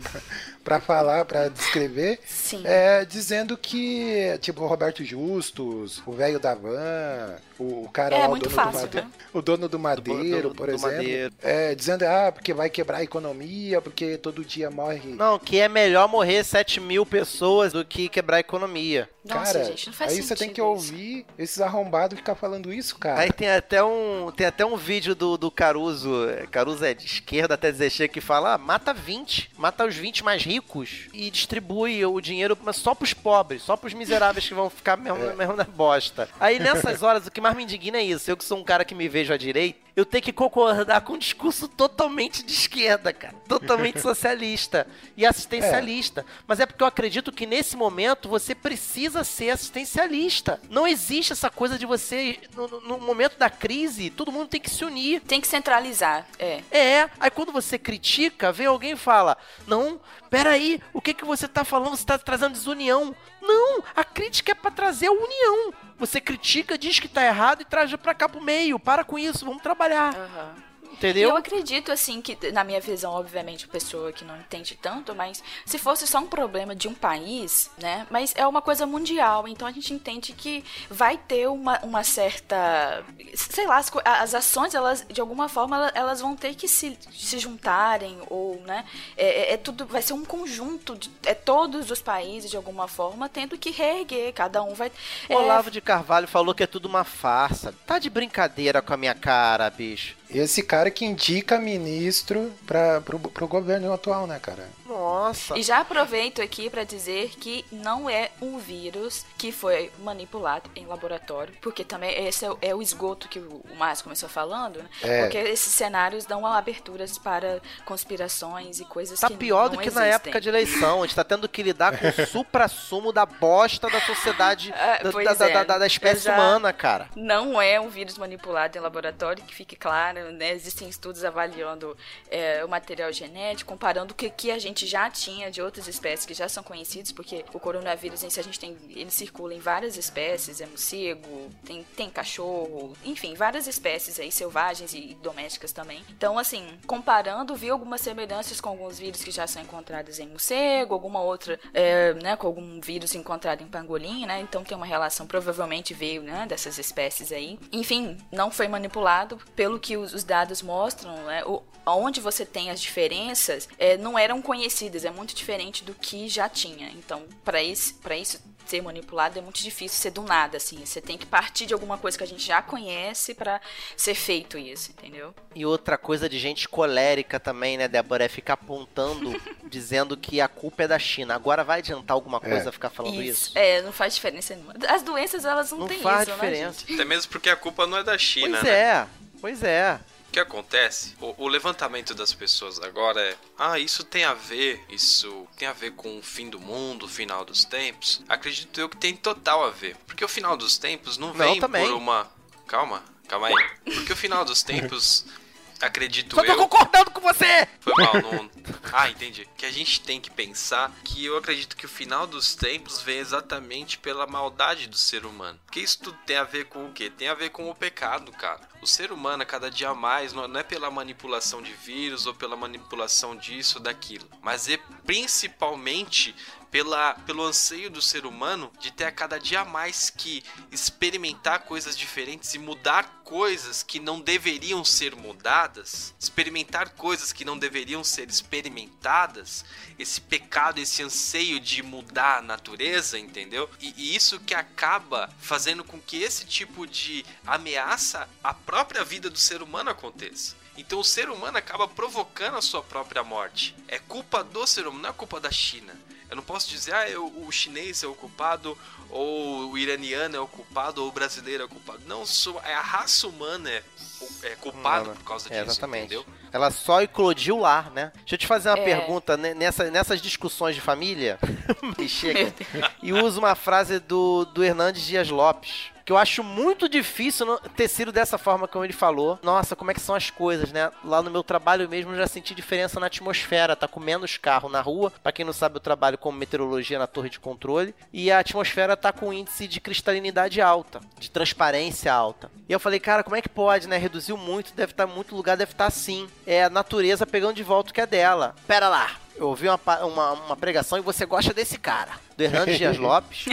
pra falar, pra descrever, Sim. é, dizendo que, tipo, o Roberto Justus, o velho da van, o, o cara É, lá, o dono fácil, do madeiro, né? o dono do madeiro, do- por do exemplo, madeiro. é, dizendo, ah, porque vai quebrar a economia, porque todo dia morre... Não, que é melhor morrer 7 mil pessoas do que quebrar a economia. Nossa, cara, gente, não faz aí sentido você tem que isso. ouvir esses arrombados ficar falando isso, cara. Aí tem até um, tem até um vídeo do, do Caruso, é, Caruso é de esquerda até dizer chega, que fala, ah, mata 20, mata os 20 mais ricos e distribui o dinheiro mas só pros pobres, só pros miseráveis que vão ficar mesmo, mesmo na bosta. Aí nessas horas o que mais me indigna é isso, eu que sou um cara que me vejo à direita, eu tenho que concordar com um discurso totalmente de esquerda, cara. Totalmente socialista e assistencialista. Mas é porque eu acredito que nesse momento você precisa ser assistencialista. Não existe essa coisa de você, no, no- no momento da crise, todo mundo tem que se unir. Tem que centralizar, é. É, aí quando você critica, vem alguém e fala: Não, peraí, o que, que você tá falando? Você tá trazendo desunião. Não, a crítica é pra trazer a união. Você critica, diz que tá errado e traz pra cá pro meio. Para com isso, vamos trabalhar. Aham. Entendeu? Eu acredito, assim, que na minha visão, obviamente, pessoa que não entende tanto, mas se fosse só um problema de um país, né? Mas é uma coisa mundial, então a gente entende que vai ter uma, uma certa. Sei lá, as, as ações, elas, de alguma forma, ela- elas vão ter que se, se juntarem, ou, né? É, é- é tudo. Vai ser um conjunto, de, é todos os países, de alguma forma, tendo que reerguer, cada um vai. O é, Olavo de Carvalho falou que é tudo uma farsa. Tá de brincadeira com a minha cara, bicho. Esse cara que indica ministro para pro, pro governo atual, né, cara? Nossa. E já aproveito aqui para dizer que não é um vírus que foi manipulado em laboratório, porque também esse é, o- é o esgoto que o, o Márcio começou falando, né? É. Porque esses cenários dão aberturas para conspirações e coisas Tá que pior do que na existem. época de eleição. A gente tá tendo que lidar com o supra-sumo da bosta da sociedade, Ah, da, da- é. da- da espécie humana, cara. Não é um vírus manipulado em laboratório, que fique claro, né? Existem estudos avaliando é, o material genético, comparando o que, que a gente já tinha de outras espécies que já são conhecidas, porque o coronavírus a gente tem, ele circula em várias espécies, é morcego, tem, tem cachorro, enfim, várias espécies aí selvagens e domésticas também. Então, assim, comparando, vi algumas semelhanças com alguns vírus que já são encontrados em morcego, alguma outra, é, né, com algum vírus encontrado em pangolim, né? Então tem uma relação, provavelmente veio, né, dessas espécies aí. Enfim, não foi manipulado, pelo que os dados mostram, né? O, onde você tem as diferenças, é, não eram conhecidas é muito diferente do que já tinha. Então, para isso, pra isso ser manipulado é muito difícil ser do nada, assim. Você tem que partir de alguma coisa que a gente já conhece pra ser feito isso, entendeu? E outra coisa de gente colérica também, né, Débora, é ficar apontando, dizendo que a culpa é da China. Agora vai adiantar alguma coisa É. ficar falando isso? É, não faz diferença nenhuma. As doenças, elas não, Não têm faz isso, diferença. né, Até mesmo porque a culpa não é da China, Pois né? é, pois é. O que acontece? O, o levantamento das pessoas agora é: ah, isso tem a ver, isso tem a ver com o fim do mundo, o final dos tempos. Acredito eu que tem total a ver. Porque o final dos tempos não vem também. por uma. Calma, calma aí. Porque o final dos tempos, acredito tô eu. concordando com você! Foi mal, não. Ah, entendi. Que a gente tem que pensar que eu acredito que o final dos tempos vem exatamente pela maldade do ser humano. Porque isso tudo tem a ver com o quê? Tem a ver com o pecado, cara. O ser humano, a cada dia mais, não não é pela manipulação de vírus ou pela manipulação disso ou daquilo, mas é principalmente pela, pelo anseio do ser humano de ter a cada dia mais que experimentar coisas diferentes e mudar coisas que não deveriam ser mudadas, experimentar coisas que não deveriam ser experimentadas, esse pecado, esse anseio de mudar a natureza, entendeu? E, e isso que acaba fazendo com que esse tipo de ameaça à própria vida do ser humano aconteça. Então o ser humano acaba provocando a sua própria morte. É culpa do ser humano, não é culpa da China. Eu não posso dizer, ah, eu- o chinês é o culpado, ou o iraniano é o culpado, ou o brasileiro é o culpado. Não, sou, é a raça humana é, é culpada Humana. por causa É, disso, exatamente. entendeu? Ela só eclodiu lá, né? Deixa eu te fazer uma É. pergunta né, nessa, nessas discussões de família. Me chega. E uso uma frase do, do Hernandes Dias Lopes. Que eu acho muito difícil ter sido dessa forma como ele falou. Nossa, como é que são as coisas, né? Lá no meu trabalho mesmo eu já senti diferença na atmosfera. Tá com menos carro na rua. Pra quem não sabe, eu trabalho como meteorologia na torre de controle. E a atmosfera tá com índice de cristalinidade alta, de transparência alta. E eu falei, cara, como é que pode, né? Reduziu muito, deve estar muito lugar, deve estar assim. É a natureza pegando de volta o que é dela. Pera lá. Eu ouvi uma, uma, uma pregação e você gosta desse cara, do Hernandes Dias Lopes,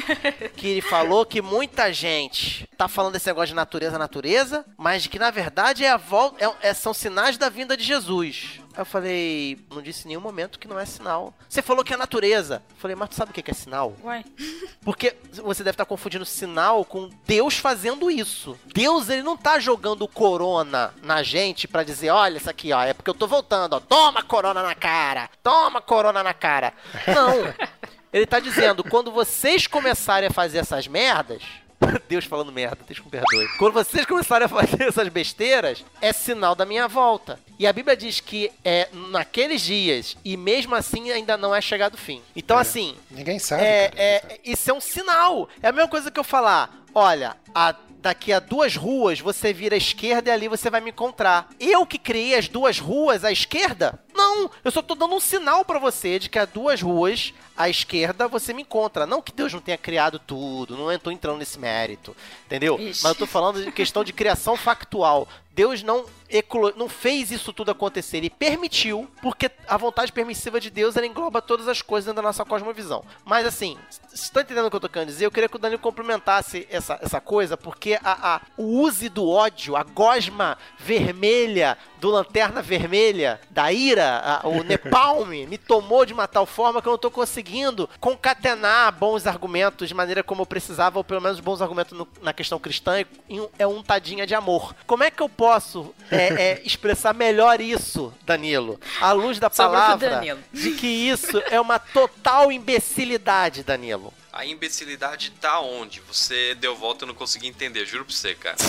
que ele falou que muita gente tá falando desse negócio de natureza, natureza, mas que na verdade é a volta, é- é- são sinais da vinda de Jesus. Aí eu falei, não disse em nenhum momento que não é sinal. Você falou que é natureza. Eu falei, mas tu sabe o que que é sinal? Uai. Porque você deve estar confundindo sinal com Deus fazendo isso. Deus, ele não tá jogando corona na gente pra dizer, olha isso aqui, ó, é porque eu tô voltando, ó, toma corona na cara, toma corona na cara. Não. Ele tá dizendo, quando vocês começarem a fazer essas merdas, Deus falando merda, Deus me perdoe. Quando vocês começarem a fazer essas besteiras, é sinal da minha volta. E a Bíblia diz que é naqueles dias, e mesmo assim ainda não é chegado o fim. Então, assim, Ninguém sabe. é, cara, é, ninguém sabe. isso é um sinal. É a mesma coisa que eu falar. Olha, a- daqui a duas ruas você vira à esquerda e ali você vai me encontrar. Eu que criei as duas ruas à esquerda? Não, eu só tô dando um sinal pra você de que a duas ruas à esquerda você me encontra. Não que Deus não tenha criado tudo, não tô entrando nesse mérito, entendeu? Ixi. Mas eu tô falando de questão de criação factual. Deus não, não fez isso tudo acontecer, ele permitiu, porque a vontade permissiva de Deus ela engloba todas as coisas dentro da nossa cosmovisão. Mas assim, você está entendendo o que eu tô querendo dizer? Eu queria que o Danilo complementasse essa, essa coisa, porque a, a- o use do ódio, a gosma vermelha do Lanterna Vermelha, da ira, a- o Nepalm, me tomou de uma tal forma que eu não tô conseguindo concatenar bons argumentos de maneira como eu precisava, ou pelo menos bons argumentos no- na questão cristã, um- é um tadinha de amor. Como é que eu posso é, é, expressar melhor isso, Danilo? À luz da palavra de que isso é uma total imbecilidade, Danilo. A imbecilidade tá onde? Você deu volta e não consegui entender, juro pra você, cara.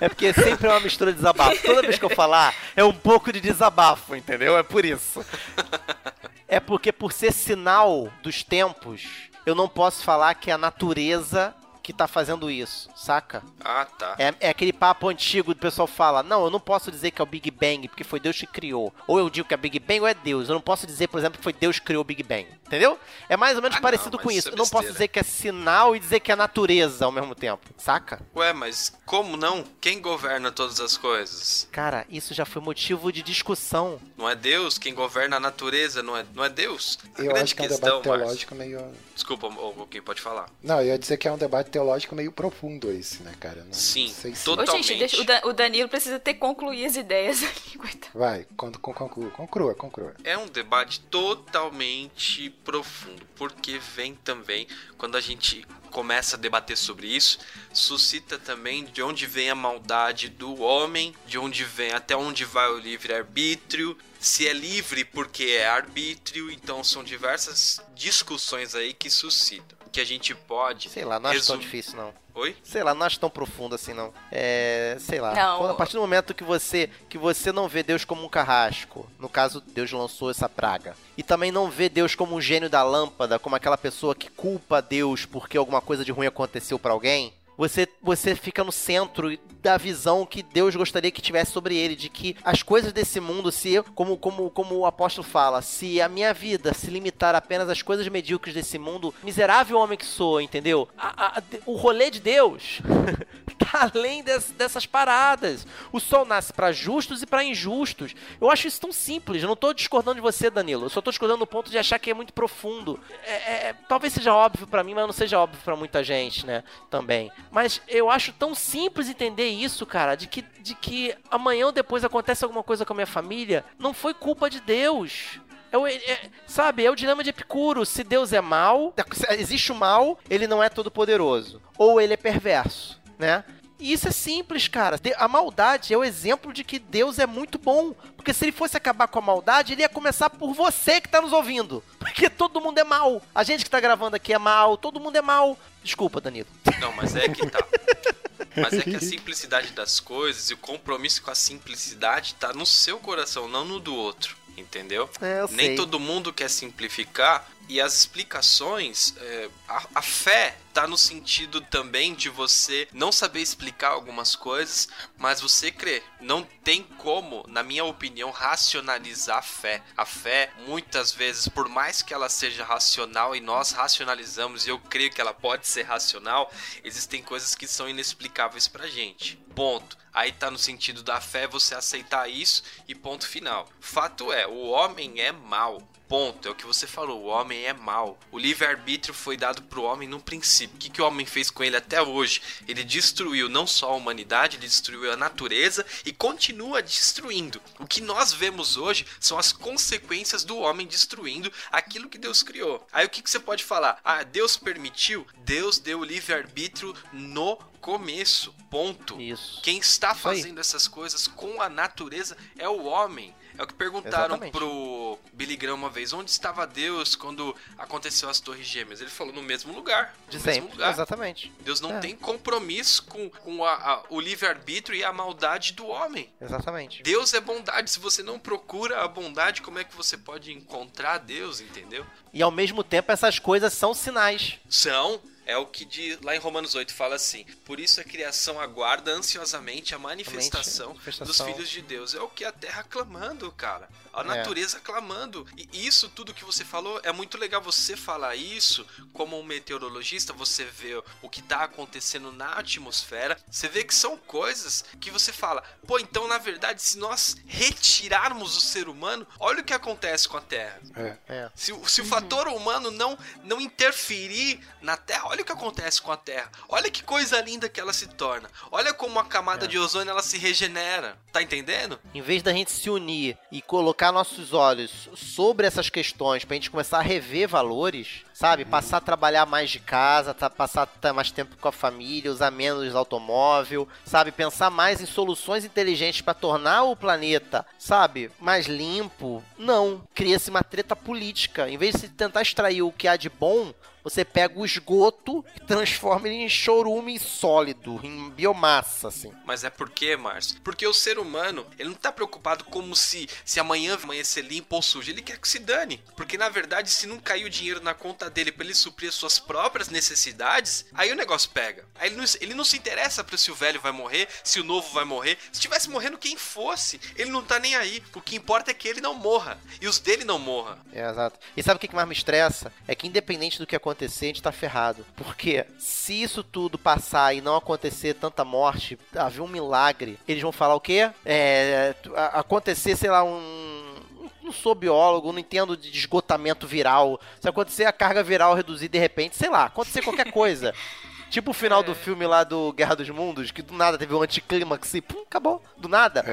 É porque sempre é uma mistura de desabafo. Toda vez que eu falar, é um pouco de desabafo, entendeu? É por isso. É porque por ser sinal dos tempos, eu não posso falar que a natureza que tá fazendo isso, saca? Ah, tá. É, é aquele papo antigo do pessoal fala, não, eu não posso dizer que é o Big Bang, porque foi Deus que criou. Ou eu digo que é Big Bang ou é Deus. Eu não posso dizer, por exemplo, que foi Deus que criou o Big Bang. Entendeu? É mais ou menos Ah, não, parecido mas com isso é Eu não posso dizer que é sinal e dizer que é natureza ao mesmo tempo, saca? Ué, mas como não? Quem governa todas as coisas? Cara, isso já foi motivo de discussão. Não é Deus? Quem governa a natureza não é, não é Deus? A Eu grande acho que é um questão, debate teológico meio. Desculpa, quem pode falar? Não, eu ia dizer que é um debate teológico meio profundo esse, né, cara? Não Sim, sei se... todo- Ô, gente, Totalmente. deixa- o, Dan- o Danilo precisa ter concluído as ideias aqui, coitado. Vai, con- conclua, conclua, conclua. É um debate totalmente profundo, porque vem também, quando a gente começa a debater sobre isso, suscita também de onde vem a maldade do homem, de onde vem, até onde vai o livre-arbítrio, se é livre porque é arbítrio, então são diversas discussões aí que suscitam. Que a gente pode. Sei lá, não acho tão resumir- difícil, não. Oi? Sei lá, não acho tão profundo assim, não. É. Sei lá. Não. Quando- a partir do momento que você que você não vê Deus como um carrasco, no caso, Deus lançou essa praga. E também não vê Deus como um gênio da lâmpada, como aquela pessoa que culpa Deus porque alguma coisa de ruim aconteceu pra alguém. Você, você fica no centro da visão que Deus gostaria que tivesse sobre ele, de que as coisas desse mundo, se eu, como, como, como o apóstolo fala, se a minha vida se limitar apenas às coisas medíocres desse mundo, miserável homem que sou, entendeu? A- a- o rolê de Deus tá além des- dessas paradas. O sol nasce pra justos e pra injustos. Eu acho isso tão simples. Eu não tô discordando de você, Danilo. Eu só tô discordando no ponto de achar que é muito profundo. É- é- talvez seja óbvio pra mim, mas não seja óbvio pra muita gente, né? Também. Mas eu acho tão simples entender isso, cara, de que, de que amanhã ou depois acontece alguma coisa com a minha família, não foi culpa de Deus. É o- é- sabe, é o dilema de Epicuro. Se Deus é mal, se existe o mal, ele não é todo poderoso. Ou ele é perverso, né? E isso é simples, cara. A maldade é o exemplo de que Deus é muito bom. Porque se ele fosse acabar com a maldade, ele ia começar por você que tá nos ouvindo. Porque todo mundo é mal. A gente que tá gravando aqui é mal, todo mundo é mal. Desculpa, Danilo. Não, mas é que tá. Mas é que a simplicidade das coisas e o compromisso com a simplicidade tá no seu coração, não no do outro. Entendeu? É, eu Nem sei. todo mundo quer simplificar e as explicações, é, a, a fé tá no sentido também de você não saber explicar algumas coisas, mas você crer. Não tem como, na minha opinião, racionalizar a fé. A fé, muitas vezes, por mais que ela seja racional e nós racionalizamos, e eu creio que ela pode ser racional, existem coisas que são inexplicáveis pra gente. Ponto. Aí tá no sentido da fé você aceitar isso e ponto final. Fato é, o homem é mau. Ponto. É o que você falou. O homem é mau. O livre-arbítrio foi dado pro homem no princípio. O que, que o homem fez com ele até hoje? Ele destruiu não só a humanidade, ele destruiu a natureza e continua destruindo. O que nós vemos hoje são as consequências do homem destruindo aquilo que Deus criou. Aí o que, que você pode falar? Ah, Deus permitiu? Deus deu o livre-arbítrio no começo. Ponto. Isso. Quem está aí. fazendo essas coisas com a natureza é o homem. É o que perguntaram Exatamente. pro Billy Graham uma vez: onde estava Deus quando aconteceu as Torres Gêmeas? Ele falou: no mesmo lugar. De no mesmo sempre. lugar. Exatamente. Deus não É. tem compromisso com, com a- a- o livre-arbítrio e a maldade do homem. Exatamente. Deus é bondade. Se você não procura a bondade, como é que você pode encontrar Deus, entendeu? E ao mesmo tempo, essas coisas são sinais. São. É o que diz lá em Romanos 8 fala assim: Por isso a criação aguarda ansiosamente a manifestação, manifestação. dos filhos de Deus. É o que a terra clamando, cara. A É. natureza clamando. E isso tudo que você falou é muito legal você falar isso como um meteorologista, você vê o que tá acontecendo na atmosfera, você vê que são coisas que você fala, pô, então na verdade, se nós retirarmos o ser humano, olha o que acontece com a Terra. É. É. Se, o- se o fator humano não, não interferir na Terra, olha o que acontece com a Terra. Olha que coisa linda que ela se torna. Olha como a camada É. de ozônio ela se regenera. Tá entendendo? Em vez da gente se unir e colocar nossos olhos sobre essas questões pra gente começar a rever valores, sabe? Passar a trabalhar mais de casa, tá- passar mais tempo com a família, usar menos automóvel, sabe? Pensar mais em soluções inteligentes pra tornar o planeta, sabe? Mais limpo. Não. Cria-se uma treta política. Em vez de tentar extrair o que há de bom, você pega o esgoto e transforma ele em chorume sólido, em biomassa, assim. Mas é por quê, Márcio? Porque o ser humano, ele não tá preocupado como se, se amanhã amanhecer limpo ou sujo. Ele quer que se dane. Porque na verdade, se não cair o dinheiro na conta dele pra ele suprir as suas próprias necessidades, aí o negócio pega. Aí ele não, ele não se interessa pra se o velho vai morrer, se o novo vai morrer. Se tivesse morrendo quem fosse, ele não tá nem aí. O que importa é que ele não morra. E os dele não morram. É, exato. E sabe o que que mais me estressa? É que independente do que acontecer, a gente tá ferrado. Porque se isso tudo passar e não acontecer tanta morte, haver um milagre, eles vão falar o quê? É, acontecer, sei lá, um... Não sou biólogo, não entendo de esgotamento viral. Se acontecer a carga viral reduzir de repente, sei lá, acontecer qualquer coisa. Tipo o final do filme lá do Guerra dos Mundos, que do nada teve um anticlímax e pum, acabou. Do nada.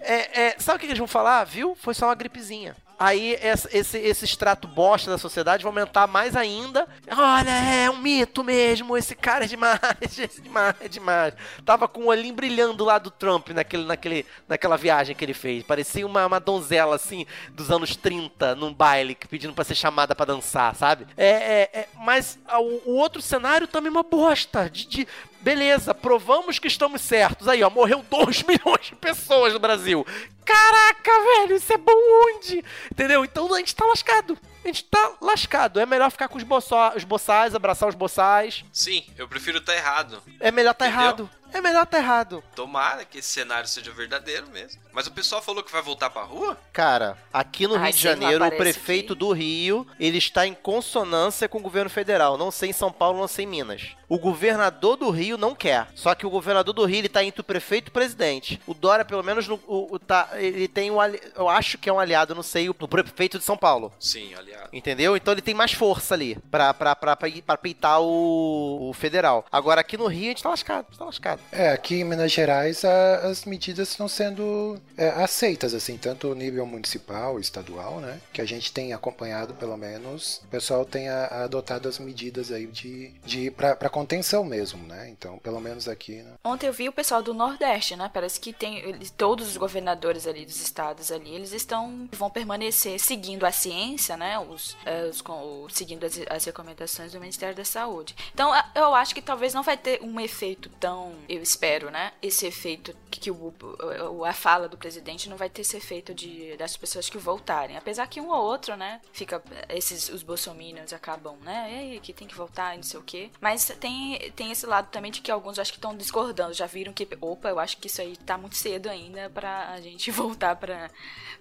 É, é, sabe o que eles vão falar? Viu? Foi só uma gripezinha. Aí esse, esse extrato bosta da sociedade vai aumentar mais ainda. Olha, é um mito mesmo. Esse cara é demais. É demais, é demais. Tava com o olhinho brilhando lá do Trump naquele, naquele, naquela viagem que ele fez. Parecia uma, uma donzela, assim, dos anos 30, num baile, pedindo pra ser chamada pra dançar, sabe? É, é, é, mas o, o outro cenário também é uma bosta. De, de- beleza, provamos que estamos certos. Aí, ó, morreu 2 milhões de pessoas no Brasil. Caraca, velho, isso é bom onde? Entendeu? Então a gente tá lascado. A gente tá lascado. É melhor ficar com os, boçó, os boçais, abraçar os boçais. Sim, eu prefiro estar errado. É melhor tá Entendeu? errado. É melhor tá errado. Tomara que esse cenário seja verdadeiro mesmo. Mas o pessoal falou que vai voltar pra rua? Cara, aqui no Ai, Rio de lá, Janeiro, o prefeito que- do Rio, ele está em consonância com o governo federal. Não sei em São Paulo, não sei em Minas. O governador do Rio não quer. Só que o governador do Rio, ele tá entre o prefeito e o presidente. O Dória, pelo menos, no- o, o- tá, ele tem um ali- eu acho que é um aliado, não sei, o, prefeito de São Paulo. Sim, aliado. Entendeu? Então ele tem mais força ali pra, pra, pra, pra, pra peitar o, o federal. Agora aqui no Rio a gente tá lascado, tá lascado. É, aqui em Minas Gerais a- as medidas estão sendo é, aceitas, assim, tanto nível municipal, estadual, né? Que a gente tem acompanhado, pelo menos, o pessoal tem a- adotado as medidas aí de, de pra contenção mesmo, né? Então, pelo menos aqui, né? Ontem eu vi o pessoal do Nordeste, né? Parece que tem eles- todos os governadores ali dos estados ali, eles estão vão permanecer seguindo a ciência, né? Os, é, os com- seguindo as, as recomendações do Ministério da Saúde. Então a- eu acho que talvez não vai ter um efeito tão, eu espero, né? Esse efeito que, o, o- a fala do presidente não vai ter esse efeito de das pessoas que voltarem, apesar que um ou outro, né? Fica esses os bolsominions acabam, né? E que tem que voltar, não sei o quê. Mas tem tem esse lado também de que alguns acho que estão discordando, já viram que, opa, eu acho que isso aí tá muito cedo ainda pra a gente voltar pra,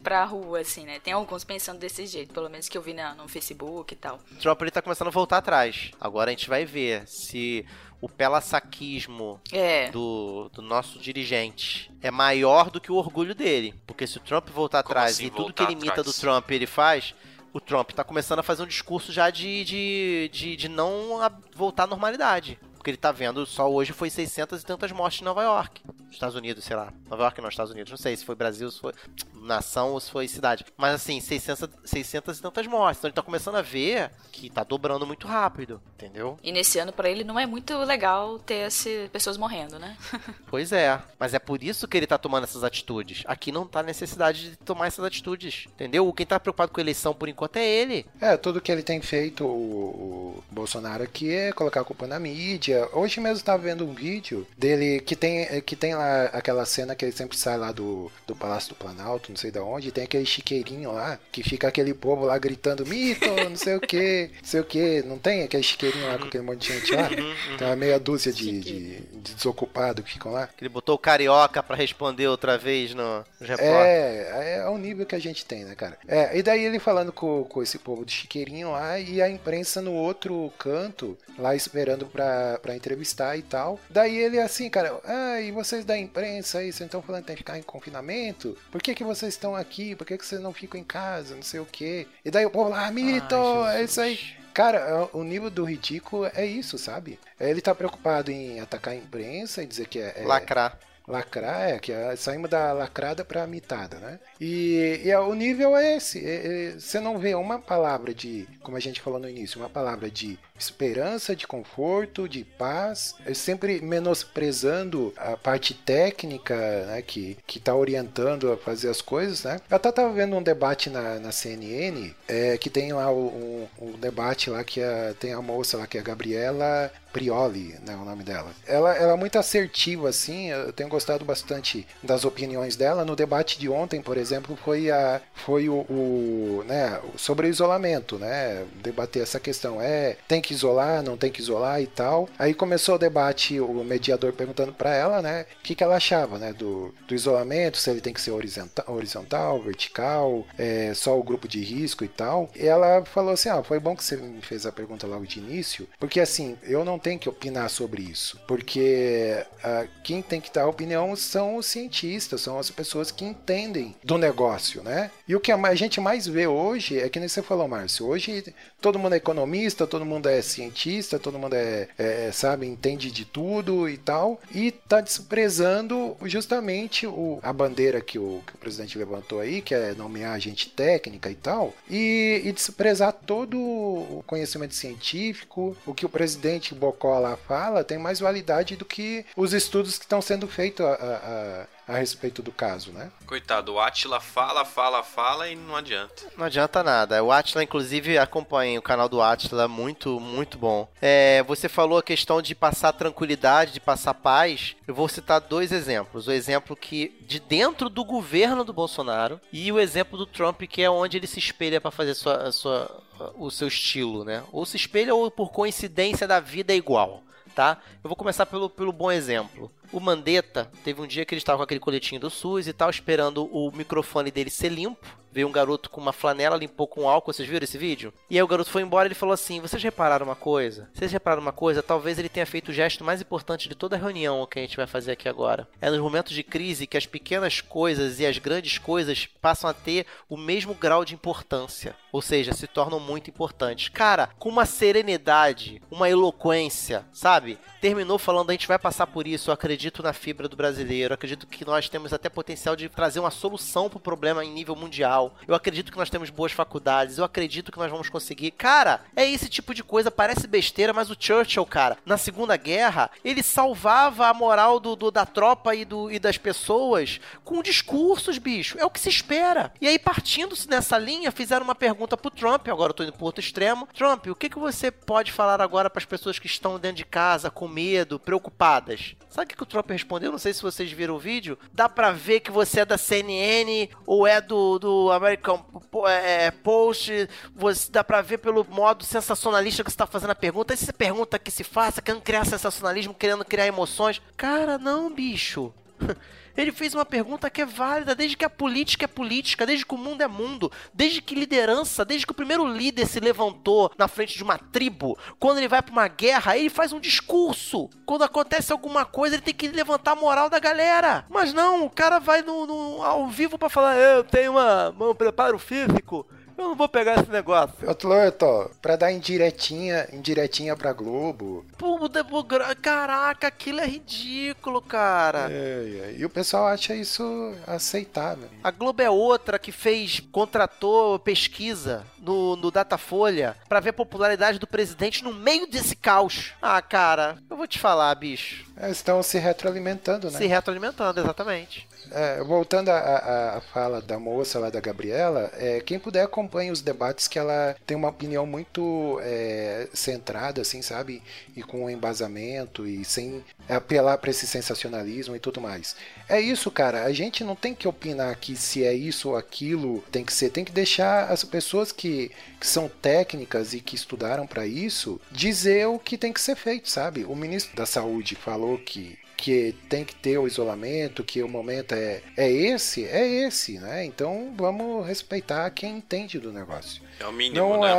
pra rua, assim, né? Tem alguns pensando desse jeito, pelo menos que eu vi na, no Facebook e tal. O Trump ele tá começando a voltar atrás. Agora a gente vai ver se o pela-saquismo É. do, do nosso dirigente é maior do que o orgulho dele. Porque se o Trump voltar Como atrás assim, e tudo que ele imita atrás? do Trump ele faz, o Trump tá começando a fazer um discurso já de, de, de, de não voltar à normalidade. Porque ele tá vendo, só hoje foi 600 e tantas mortes em Nova York. Estados Unidos, sei lá. Nova York não, Estados Unidos. Não sei se foi Brasil, se foi nação ou se foi cidade. Mas assim, 600, 600 e tantas mortes. Então ele tá começando a ver que tá dobrando muito rápido, entendeu? E nesse ano, pra ele, não é muito legal ter esse, pessoas morrendo, né? Pois é, mas é por isso que ele tá tomando essas atitudes. Aqui não tá necessidade de tomar essas atitudes, entendeu? Quem tá preocupado com a eleição por enquanto é ele. É, tudo que ele tem feito, o, o Bolsonaro aqui, é colocar a culpa na mídia. Hoje mesmo estava vendo um vídeo dele que tem, que tem lá aquela cena que ele sempre sai lá do, do Palácio do Planalto, não sei de onde, tem aquele chiqueirinho lá, que fica aquele povo lá gritando mito, não sei o que, não sei o que. Não tem aquele chiqueirinho lá com aquele monte de gente lá? Tem uma meia dúzia de, de, de desocupados que ficam lá. Ele botou o carioca pra responder outra vez no, no repórter. É, é o nível que a gente tem, né, cara? É, e daí ele falando com, com esse povo de chiqueirinho lá e a imprensa no outro canto, lá esperando pra, pra entrevistar e tal. Daí ele assim, cara, ah, e vocês da imprensa aí, vocês estão falando que tem que ficar em confinamento? Por que, que vocês estão aqui? Por que, que vocês não ficam em casa? Não sei o quê. E daí o povo lá, mito, Ai, é isso aí. Cara, é- o nível do ridículo é isso, sabe? Ele tá preocupado em atacar a imprensa e dizer que é, é- Lacrar. Lacrar, é, que é, saímos da lacrada pra mitada, né? E, e é- o nível é esse. é- é- você não vê uma palavra de, como a gente falou no início, uma palavra de esperança, de conforto, de paz, é sempre menosprezando a parte técnica, né, que, que tá orientando a fazer as coisas, né? Eu até tava vendo um debate na, na CNN, é, que tem lá um, um debate lá que é- tem a moça lá que é a Gabriela Prioli, né, o nome dela. Ela, ela é muito assertiva, assim, eu tenho gostado bastante das opiniões dela. No debate de ontem, por exemplo, foi, a, foi o, o, né, sobre o isolamento, né, debater essa questão, é, tem que isolar, não tem que isolar e tal. Aí começou o debate, o mediador perguntando para ela, né, o que, que ela achava, né, do, do isolamento, se ele tem que ser horizontal, horizontal vertical, é, só o grupo de risco e tal. E ela falou assim, ah, foi bom que você me fez a pergunta logo de início, porque assim, eu não tenho que opinar sobre isso, porque ah, quem tem que dar opinião são os cientistas, são as pessoas que entendem do negócio, né? E o que a gente mais vê hoje é que nem você falou, Márcio, hoje todo mundo é economista, todo mundo é, é cientista, todo mundo é, é, sabe, entende de tudo e tal, e tá desprezando justamente o, a bandeira que o, que o presidente levantou aí, que é nomear gente técnica e tal, e, e desprezar todo o conhecimento científico, o que o presidente Bocó lá fala tem mais validade do que os estudos que estão sendo feitos a, a, a a respeito do caso, né? Coitado, o Atila fala, fala, fala e não adianta. Não adianta nada. O Atila, inclusive, acompanha o canal do Atila, muito, muito bom. É, você falou a questão de passar tranquilidade, de passar paz. Eu vou citar dois exemplos. O exemplo que de dentro do governo do Bolsonaro e o exemplo do Trump, que é onde ele se espelha para fazer sua, sua, o seu estilo, né? Ou se espelha ou por coincidência da vida é igual. Tá? Eu vou começar pelo, pelo bom exemplo. O Mandetta teve um dia que ele estava com aquele coletinho do SUS e tal, esperando o microfone dele ser limpo. Veio um garoto com uma flanela, limpou com álcool. Vocês viram esse vídeo? E aí o garoto foi embora e ele falou assim: Vocês repararam uma coisa? Vocês repararam uma coisa? Talvez ele tenha feito o gesto mais importante de toda a reunião que a gente vai fazer aqui agora. É nos momentos de crise que as pequenas coisas e as grandes coisas passam a ter o mesmo grau de importância. Ou seja, se tornam muito importantes. Cara, com uma serenidade, uma eloquência, sabe? Terminou falando: a gente vai passar por isso. Eu acredito na fibra do brasileiro. Acredito que nós temos até potencial de trazer uma solução pro problema em nível mundial. Eu acredito que nós temos boas faculdades. Eu acredito que nós vamos conseguir. Cara, é esse tipo de coisa. Parece besteira, mas o Churchill, cara, na Segunda Guerra, ele salvava a moral do, do da tropa e, do, e das pessoas com discursos, bicho. É o que se espera. E aí, partindo-se nessa linha, fizeram uma pergunta pro Trump. Agora eu tô indo pro outro extremo. Trump, o que, que você pode falar agora para as pessoas que estão dentro de casa, com medo, preocupadas? Sabe o que, o Trump respondeu? Não sei se vocês viram o vídeo. Dá pra ver que você é da CNN ou é do, do American é, Post. Você, dá pra ver pelo modo sensacionalista que você tá fazendo a pergunta. Essa pergunta que se faça, querendo criar sensacionalismo, querendo criar emoções. Cara, não, bicho. Ele fez uma pergunta que é válida desde que a política é política, desde que o mundo é mundo, desde que liderança, desde que o primeiro líder se levantou na frente de uma tribo. Quando ele vai para uma guerra, ele faz um discurso. Quando acontece alguma coisa, ele tem que levantar a moral da galera. Mas não, o cara vai no, no ao vivo para falar: eu tenho uma, um preparo físico. Eu não vou pegar esse negócio. Outro Lorto, pra dar indiretinha, indiretinha pra Globo. Pô, devo- gra- caraca, aquilo é ridículo, cara. É, é, E o pessoal acha isso aceitável. A Globo é outra que fez, contratou pesquisa no, no Datafolha pra ver a popularidade do presidente no meio desse caos. Ah, cara, eu vou te falar, bicho. É, estão se retroalimentando, né? Se retroalimentando, exatamente. É, voltando à- fala da moça lá da Gabriela, é, quem puder acompanhe os debates que ela tem uma opinião muito é, centrada, assim, sabe? E com embasamento e sem apelar para esse sensacionalismo e tudo mais. É isso, cara. A gente não tem que opinar aqui se é isso ou aquilo tem que ser. Tem que deixar as pessoas que, que são técnicas e que estudaram para isso dizer o que tem que ser feito, sabe? O ministro da Saúde falou que que tem que ter o isolamento, que o momento é, é esse, é esse, né? Então vamos respeitar quem entende do negócio. É o mínimo, Não né?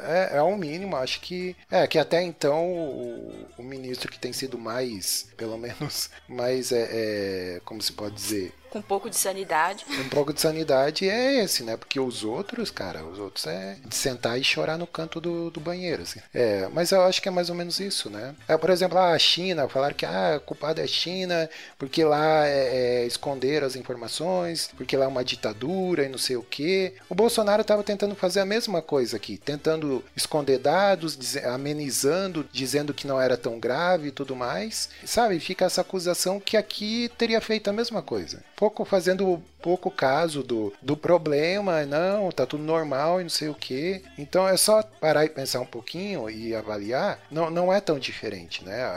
é, é, é o mínimo, acho que é que até então o, o ministro que tem sido mais, pelo menos, mais é, é, como se pode dizer, Com um pouco de sanidade. um pouco de sanidade é esse, né? Porque os outros, cara, os outros é de sentar e chorar no canto do, do banheiro, assim. É, mas eu acho que é mais ou menos isso, né? É, por exemplo, a China, falaram que ah, a culpada é a China, porque lá é, é, esconderam as informações, porque lá é uma ditadura e não sei o quê. O Bolsonaro estava tentando fazer a mesma coisa aqui, tentando esconder dados, amenizando, dizendo que não era tão grave e tudo mais. Sabe, fica essa acusação que aqui teria feito a mesma coisa. Pouco fazendo pouco caso do, do problema, não, tá tudo normal e não sei o que. Então é só parar e pensar um pouquinho e avaliar. Não, não é tão diferente, né? A-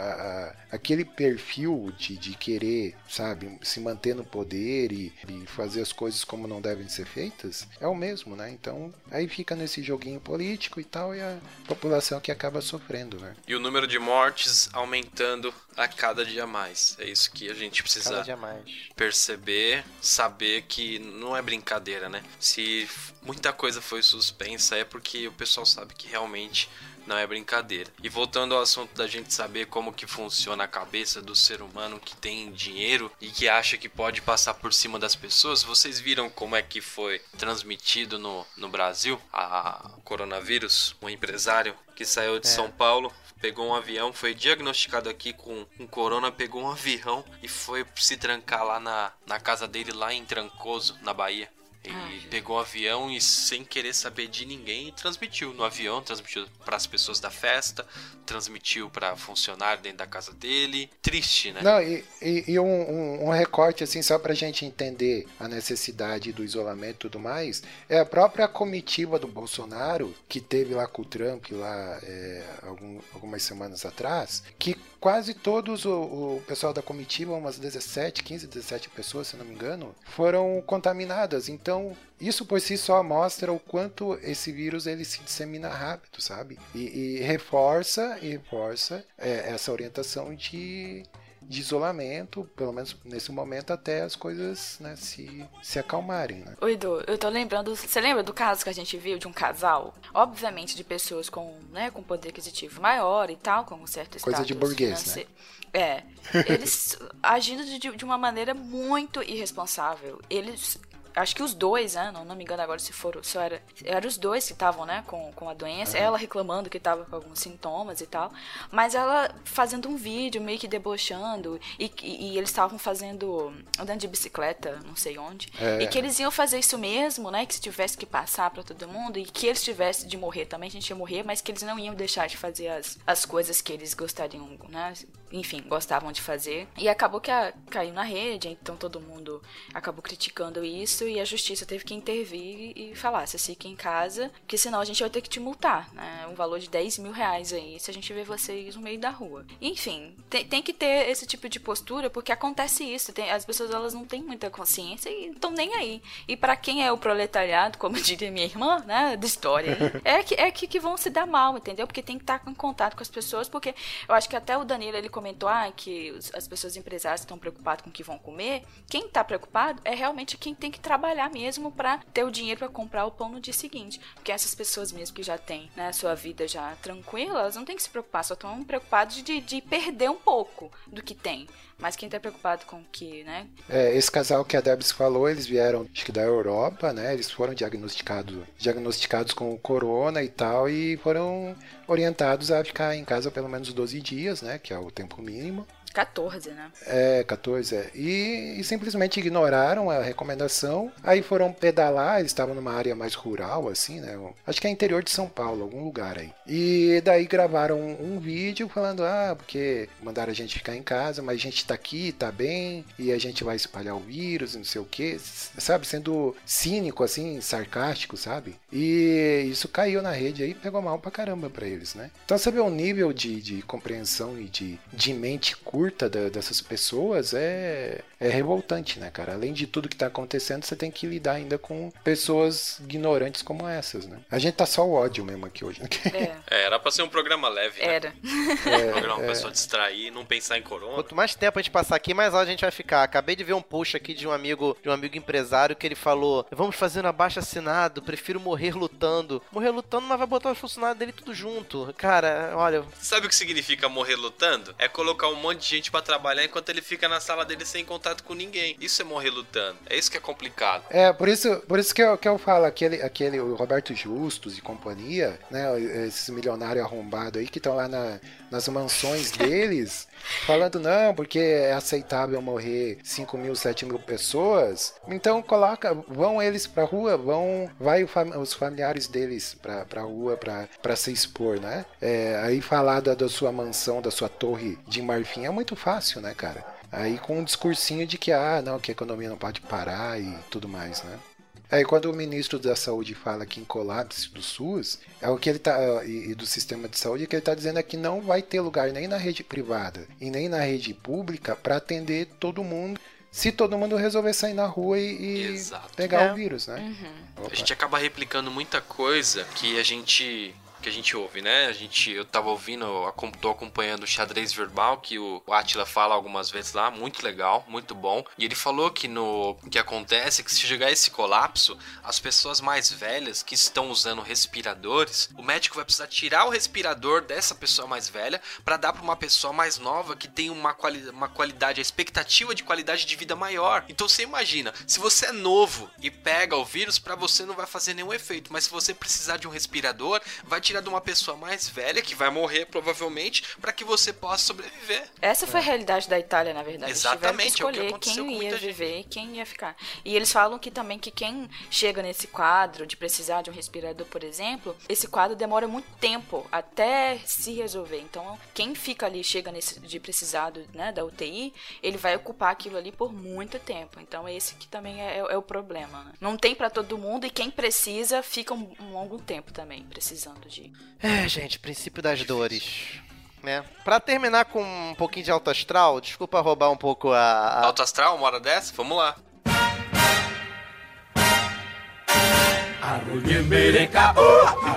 a- aquele perfil de, de querer, sabe, se manter no poder e, e fazer as coisas como não devem ser feitas é o mesmo, né? Então aí fica nesse joguinho político e tal e a população que acaba sofrendo, né? E o número de mortes aumentando a cada dia mais. É isso que a gente precisa Cada dia mais. perceber, saber que não é brincadeira, né? Se muita coisa foi suspensa é porque o pessoal sabe que realmente Não é brincadeira. E voltando ao assunto da gente saber como que funciona a cabeça do ser humano que tem dinheiro e que acha que pode passar por cima das pessoas, vocês viram como é que foi transmitido no, no Brasil a coronavírus? Um empresário que saiu de São Paulo, pegou um avião, foi diagnosticado aqui com um corona, pegou um avião e foi se trancar lá na, na casa dele, lá em Trancoso, na Bahia. Ele pegou o avião e sem querer saber de ninguém transmitiu no avião, transmitiu para as pessoas da festa, transmitiu para funcionário dentro da casa dele. Triste, né? Não, e, e- e um, um- um recorte, assim, só pra gente entender a necessidade do isolamento e tudo mais, é a própria comitiva do Bolsonaro, que teve lá com o Trump, lá é, algum- algumas semanas atrás, que quase todos o, o pessoal da comitiva, umas 17, 15, 17 pessoas, se não me engano, foram contaminadas. Então, isso por si só mostra o quanto esse vírus ele se dissemina rápido, sabe? E, e reforça e reforça é, essa orientação de, de isolamento, pelo menos nesse momento, até as coisas né, se, se acalmarem. Né? Oi, Edu, eu tô lembrando. Você lembra do caso que a gente viu de um casal? Obviamente de pessoas com, né, com poder aquisitivo maior e tal, com um certo Coisa status de burguês, né? É. Eles agindo de, de uma maneira muito irresponsável. Eles. Acho que os dois, né? Não, não me engano agora se foram. Só era. Eram os dois que estavam, né? Com, com a doença. Ela reclamando que tava com alguns sintomas e tal. Mas ela fazendo um vídeo meio que debochando. E, e, e eles estavam fazendo. andando de bicicleta, não sei onde. É. E que eles iam fazer isso mesmo, né? Que se tivesse que passar pra todo mundo e que eles tivessem de morrer também, a gente ia morrer, mas que eles não iam deixar de fazer as, as coisas que eles gostariam, né? Enfim, gostavam de fazer. E acabou que a, caiu na rede, então todo mundo acabou criticando isso e a justiça teve que intervir e falar: você fica em casa, porque senão a gente vai ter que te multar, né? Um valor de 10 mil reais aí se a gente ver vocês no meio da rua. Enfim, tem, tem que ter esse tipo de postura porque acontece isso. Tem, as pessoas elas não têm muita consciência e estão nem aí. E pra quem é o proletariado, como diria minha irmã, né, da história, é que é que, que vão se dar mal, entendeu? Porque tem que estar em contato com as pessoas, porque eu acho que até o Danilo ele comentou ah, que as pessoas empresárias estão preocupadas com o que vão comer. Quem tá preocupado é realmente quem tem que trabalhar mesmo pra ter o dinheiro pra comprar o pão no dia seguinte. Porque essas pessoas mesmo que já têm né, a sua vida já tranquila, elas não têm que se preocupar, só estão preocupadas de, de perder um pouco do que tem. Mas quem tá preocupado com o que, né? É, esse casal que a Debs falou, eles vieram, acho que da Europa, né? Eles foram diagnosticados, diagnosticados com corona e tal, e foram orientados a ficar em casa pelo menos 12 dias, né? Que é o tempo mínimo. 14, né? É, 14, é. E, e simplesmente ignoraram a recomendação. Aí foram pedalar, eles estavam numa área mais rural, assim, né? Acho que é interior de São Paulo, algum lugar aí. E daí gravaram um, vídeo falando, ah, porque mandaram a gente ficar em casa, mas a gente tá aqui, tá bem, e a gente vai espalhar o vírus, não sei o que, sabe? Sendo cínico, assim, sarcástico, sabe? E isso caiu na rede aí, pegou mal pra caramba pra eles, né? Então vê o nível de, de compreensão e de, de mente curta da- dessas pessoas é, é revoltante, né, cara? Além de tudo que tá acontecendo, você tem que lidar ainda com pessoas ignorantes como essas, né? A gente tá só o ódio mesmo aqui hoje, né? É, É, era pra ser um programa leve, né? era. Um programa pra pessoa distrair, não pensar em corona. Quanto mais tempo a gente passar aqui, mais hora a gente vai ficar. Acabei de ver um post aqui de um amigo, de um amigo empresário que ele falou: "Vamos fazer um abaixo assinado, prefiro morrer lutando". Morrer lutando, mas vai botar os funcionários dele tudo junto. Cara, olha, Sabe o que significa morrer lutando? É colocar um monte de gente pra trabalhar enquanto ele fica na sala dele sem contato com ninguém. Isso é morrer lutando. É isso que é complicado. É, por isso, por isso que, eu, que eu falo, aquele, aquele o Roberto Justus e companhia, né? Esses milionários arrombados aí que estão lá na- nas mansões deles, falando, não, porque é aceitável morrer 5 mil, 7 mil pessoas. Então coloca, vão eles pra rua, vão, vai os familiares deles pra, pra rua pra, pra se expor, né? É, aí falar da, da sua mansão, da sua torre de marfim é muito fácil, né, cara? Aí com um discursinho de que, ah, não, que a economia não pode parar e tudo mais, né? Aí quando o ministro da Saúde fala que em colapso do SUS, é o que ele tá e, e do sistema de saúde, é que ele está dizendo é que não vai ter lugar nem na rede privada e nem na rede pública para atender todo mundo, se todo mundo resolver sair na rua e, e pegar É. o vírus, né? Opa. A gente acaba replicando muita coisa que a gente que a gente ouve, né? A gente, eu tava ouvindo, eu tô acompanhando o xadrez verbal que o, Atila fala algumas vezes lá, muito legal, muito bom. E ele falou que no que acontece que se chegar esse colapso, as pessoas mais velhas que estão usando respiradores, o médico vai precisar tirar o respirador dessa pessoa mais velha para dar para uma pessoa mais nova que tem uma, quali uma qualidade, a expectativa de qualidade de vida maior. Então você imagina, se você é novo e pega o vírus, para você não vai fazer nenhum efeito, mas se você precisar de um respirador, vai tirar de uma pessoa mais velha que vai morrer provavelmente para que você possa sobreviver. Essa foi a realidade da Itália, na verdade. Exatamente, que é o que escolher quem ia viver e quem ia ficar. E eles falam que também que quem chega nesse quadro de precisar de um respirador, por exemplo, esse quadro demora muito tempo até se resolver. Então, quem fica ali, chega nesse de precisar do, né, da UTI, ele vai ocupar aquilo ali por muito tempo. Então, esse que também é, é o problema. né? Não tem pra todo mundo e quem precisa fica um, um longo tempo também precisando de. É, gente, princípio das dores. Né? Pra terminar com um pouquinho de alto astral, desculpa roubar um pouco a. a- Alto astral, uma hora dessa? Vamos lá.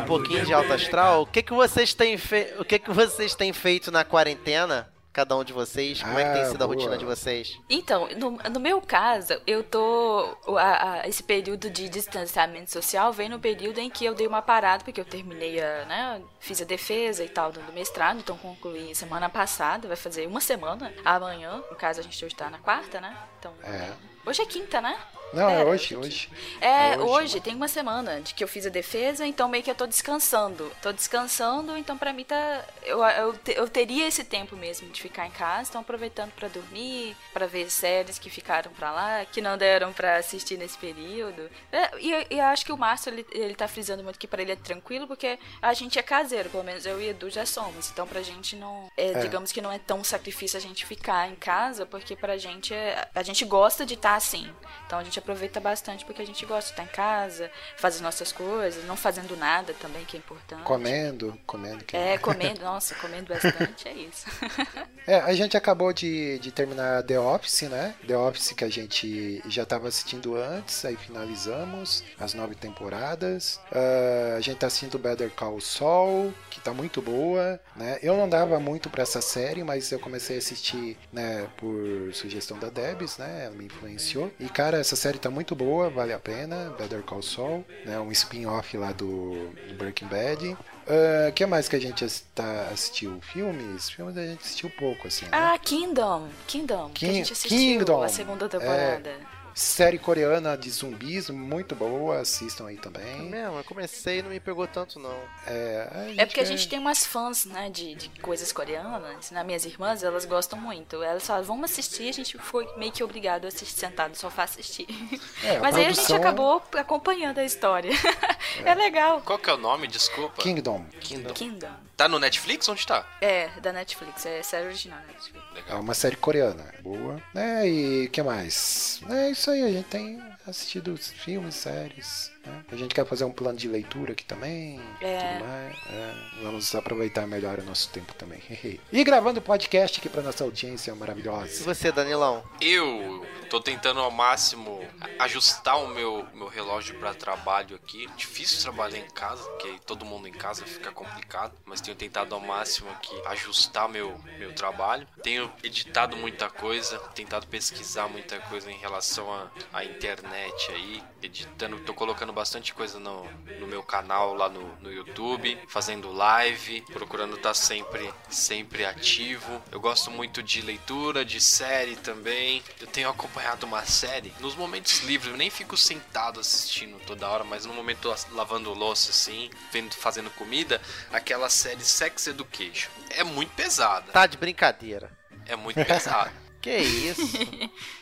um pouquinho de alto astral. O que que vocês têm fe... o que que vocês têm feito na quarentena? Cada um de vocês, como é que tem Ah, sido a boa. rotina de vocês? Então, no, no meu caso, eu tô. a- a- esse período de distanciamento social vem no período em que eu dei uma parada, porque eu terminei a. né? Fiz a defesa e tal do do mestrado, então concluí semana passada, vai fazer uma semana amanhã. No caso, a gente hoje tá na quarta, né? Então. É. Hoje é quinta, né? Não, é Pera, hoje, é hoje. É, É hoje, hoje, tem uma semana de que eu fiz a defesa, então meio que eu tô descansando. Tô descansando, então pra mim tá. Eu, eu, eu teria esse tempo mesmo de ficar em casa, então aproveitando pra dormir, pra ver séries que ficaram pra lá, que não deram pra assistir nesse período. É, e, eu- e acho que o Márcio, ele, ele tá frisando muito que pra ele é tranquilo, porque a gente é caseiro, pelo menos eu e Edu já somos. Então pra gente não. é, Digamos que não é tão sacrifício a gente ficar em casa, porque pra gente é. A gente gosta de estar assim. Então a gente aproveita bastante porque a gente gosta de estar em casa, fazer as nossas coisas, não fazendo nada também, que é importante. Comendo, comendo. que- É, comendo, nossa, comendo bastante, é isso. É, a gente acabou de, de terminar The Office, né? The Office que a gente já estava assistindo antes, aí finalizamos as nove temporadas. Ah, a gente tá assistindo Better Call Saul, que tá muito boa, né? Eu não dava muito pra essa série, mas eu comecei a assistir, né, por sugestão da Debs, né? Ela me influenciou. E cara, essa série tá muito boa, vale a pena. Better Call Saul, né? Um spin-off lá do, do Breaking Bad. O que mais que a gente tá, assistiu? Filmes? Filmes a gente assistiu pouco, assim, né? Ah, Kingdom, Kingdom, que a King- gente assistiu Kingdom, a segunda temporada. Série coreana de zumbis, muito boa, assistam aí É também. mesmo, eu comecei e não me pegou tanto, não. É, É porque a gente tem umas fãs, né, de, de coisas coreanas, né, minhas irmãs, elas gostam muito. Elas falam, vamos assistir, a gente foi meio que obrigado a assistir sentado no sofá assistir. É, a Mas aí a gente acabou acompanhando a história. É, legal. Qual que é o nome? Desculpa. Kingdom. Kingdom. Kingdom. Tá no Netflix? Onde tá? É, da Netflix, é série original da Netflix. É Legal. uma série coreana, boa. É, e o que mais? É isso aí, a gente tem assistido filmes, séries. Né? A gente quer fazer um plano de leitura aqui também. É. Tudo mais. É, vamos aproveitar melhor o nosso tempo também. e gravando podcast aqui pra nossa audiência E maravilhosa. você, Danilão? Eu tô tentando ao máximo ajustar o meu, meu relógio para trabalho aqui. Difícil trabalhar em casa, porque todo mundo em casa fica complicado. Mas tenho tentado ao máximo aqui ajustar meu, meu trabalho. Tenho editado muita coisa, tentado pesquisar muita coisa em relação à à internet aí. Editando, tô colocando bastante coisa no, no meu canal lá no, no YouTube, fazendo live, procurando estar sempre, sempre ativo. Eu gosto muito de leitura, de série também. Eu tenho acompanhado uma série nos momentos livres, eu nem fico sentado assistindo toda hora, mas no momento lavando louça assim, vendo, fazendo comida, aquela série Sex Education. É muito pesada. Tá de brincadeira. É muito pesada. Que isso?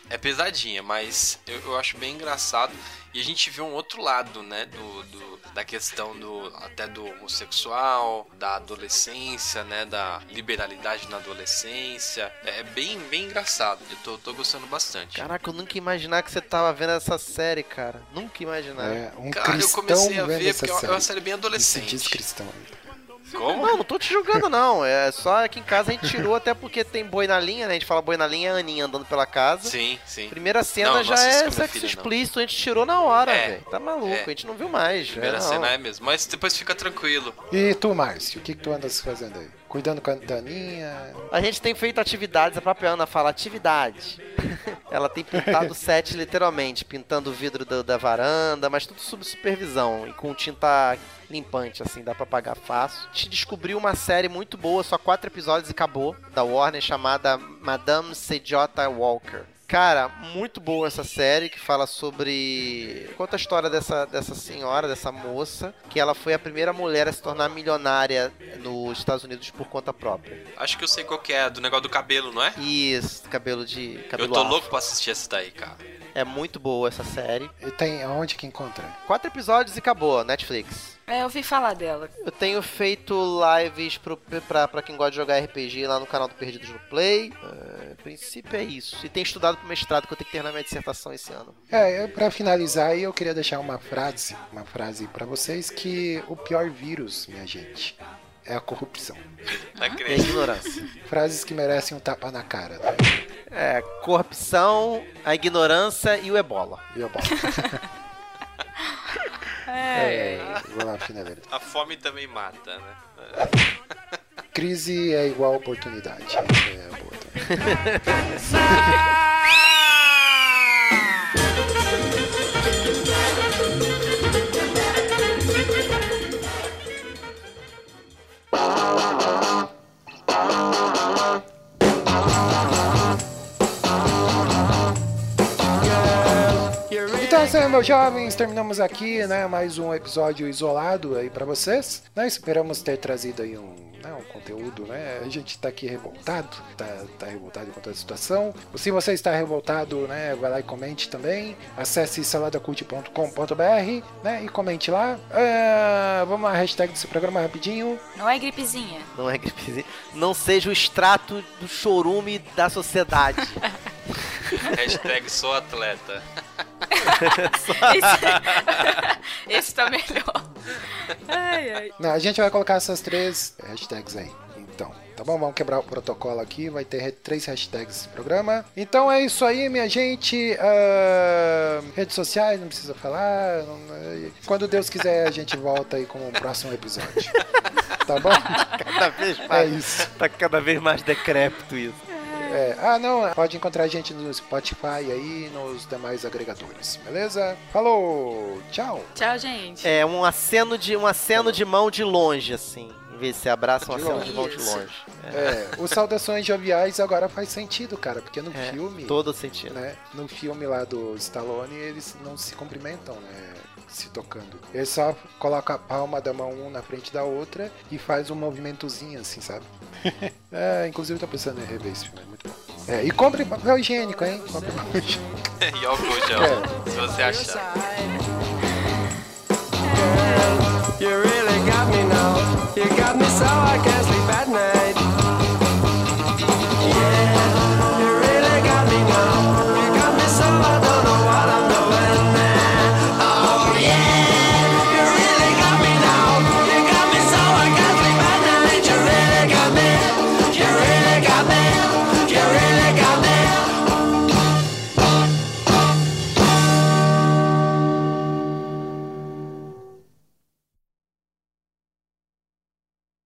É pesadinha, mas eu, eu acho bem engraçado. E a gente vê um outro lado, né? Do, do- da questão do até do homossexual, da adolescência, né? Da liberalidade na adolescência. É bem, bem engraçado. Eu tô, tô gostando bastante. Caraca, eu nunca ia imaginar que você tava vendo essa série, cara. Nunca imaginar. É, um Cara, eu comecei a ver porque é uma- é uma série bem Esse diz adolescente. cristão. Como? Não, não tô te julgando, não. É só que em casa a gente tirou, até porque tem boi na linha, né? A gente fala boi na linha, é a Aninha andando pela casa. Sim, sim. Primeira cena Não, já é sexo filha, não. explícito, a gente tirou na hora, É, velho. Tá maluco, é. a gente não viu mais. Primeira é, não. cena é mesmo. Mas depois fica tranquilo. E tu, Márcio, o que, que tu andas fazendo aí? Cuidando com a Daninha? A gente tem feito atividades, a própria Ana fala atividade. Ela tem pintado o set literalmente, pintando o vidro da, da varanda, mas tudo sob supervisão e com tinta limpante, assim, dá pra pagar fácil. A gente descobriu uma série muito boa, só quatro episódios e acabou, da Warner, chamada Madame C.J. Walker. Cara, muito boa essa série que fala sobre. Conta a história dessa, dessa senhora, dessa moça, que ela foi a primeira mulher a se tornar milionária nos Estados Unidos por conta própria. Acho que eu sei qual que é, do negócio do cabelo, não é? Isso, cabelo de. Cabelo eu tô afro. louco pra assistir essa daí, cara. É muito boa essa série. E tem aonde que encontra? Quatro episódios e acabou, Netflix. É, eu ouvi falar dela. Eu tenho feito lives pro, pra, pra quem gosta de jogar RPG lá no canal do Perdidos no Play. É, a princípio é isso. E tenho estudado pro mestrado que eu tenho que terminar minha dissertação esse ano. É, pra finalizar aí, eu queria deixar uma frase, uma frase pra vocês que o pior vírus, minha gente, é a corrupção. Tá E a ignorância. Frases que merecem um tapa na cara, né? É, corrupção, a ignorância e o ebola. E eu boto. É. É, vou lá, finaleira. A fome também mata, né? Crise é igual oportunidade. É boa também. Então é meus jovens, terminamos aqui, né, mais um episódio isolado aí pra vocês. Nós esperamos ter trazido aí um, né, um conteúdo, né? A gente tá aqui revoltado, tá, tá revoltado com toda a situação. Se você está revoltado, né, vai lá e comente também. Acesse saladacult.com.br, né, e comente lá. Ah, vamos à hashtag desse programa rapidinho. Não é gripezinha. Não é gripezinha. Não seja o extrato do chorume da sociedade. Hashtag sou atleta. Esse, esse tá melhor. Ai, ai. Não, a gente vai colocar essas três hashtags aí. Então, tá bom? Vamos quebrar o protocolo aqui. Vai ter três hashtags nesse programa. Então é isso aí, minha gente. Ah, redes sociais, não precisa falar. não- Quando Deus quiser, a gente volta aí com o próximo episódio. Tá bom? cada vez É mais. isso. Tá cada vez mais decrépito isso. É, ah, não, pode encontrar a gente no Spotify aí e nos demais agregadores, beleza? Falou, tchau. Tchau, gente. É um aceno de um aceno de mão de longe, assim. Em vez abraça um De aceno longe. de mão de longe. É, os Saudações Joviais agora faz sentido, cara, porque no É, filme, todo sentido. né, no filme lá do Stallone, eles não se cumprimentam, né, se tocando. Ele só coloca a palma da mão um na frente da outra e faz um movimentozinho assim, sabe? é, inclusive eu tô pensando em rever esse filme, é muito bom. É, e compre papel higiênico, hein? Compre papel higiênico. e álcool é. se você achar. You really got me now. You got me so I can't sleep at night. Yeah.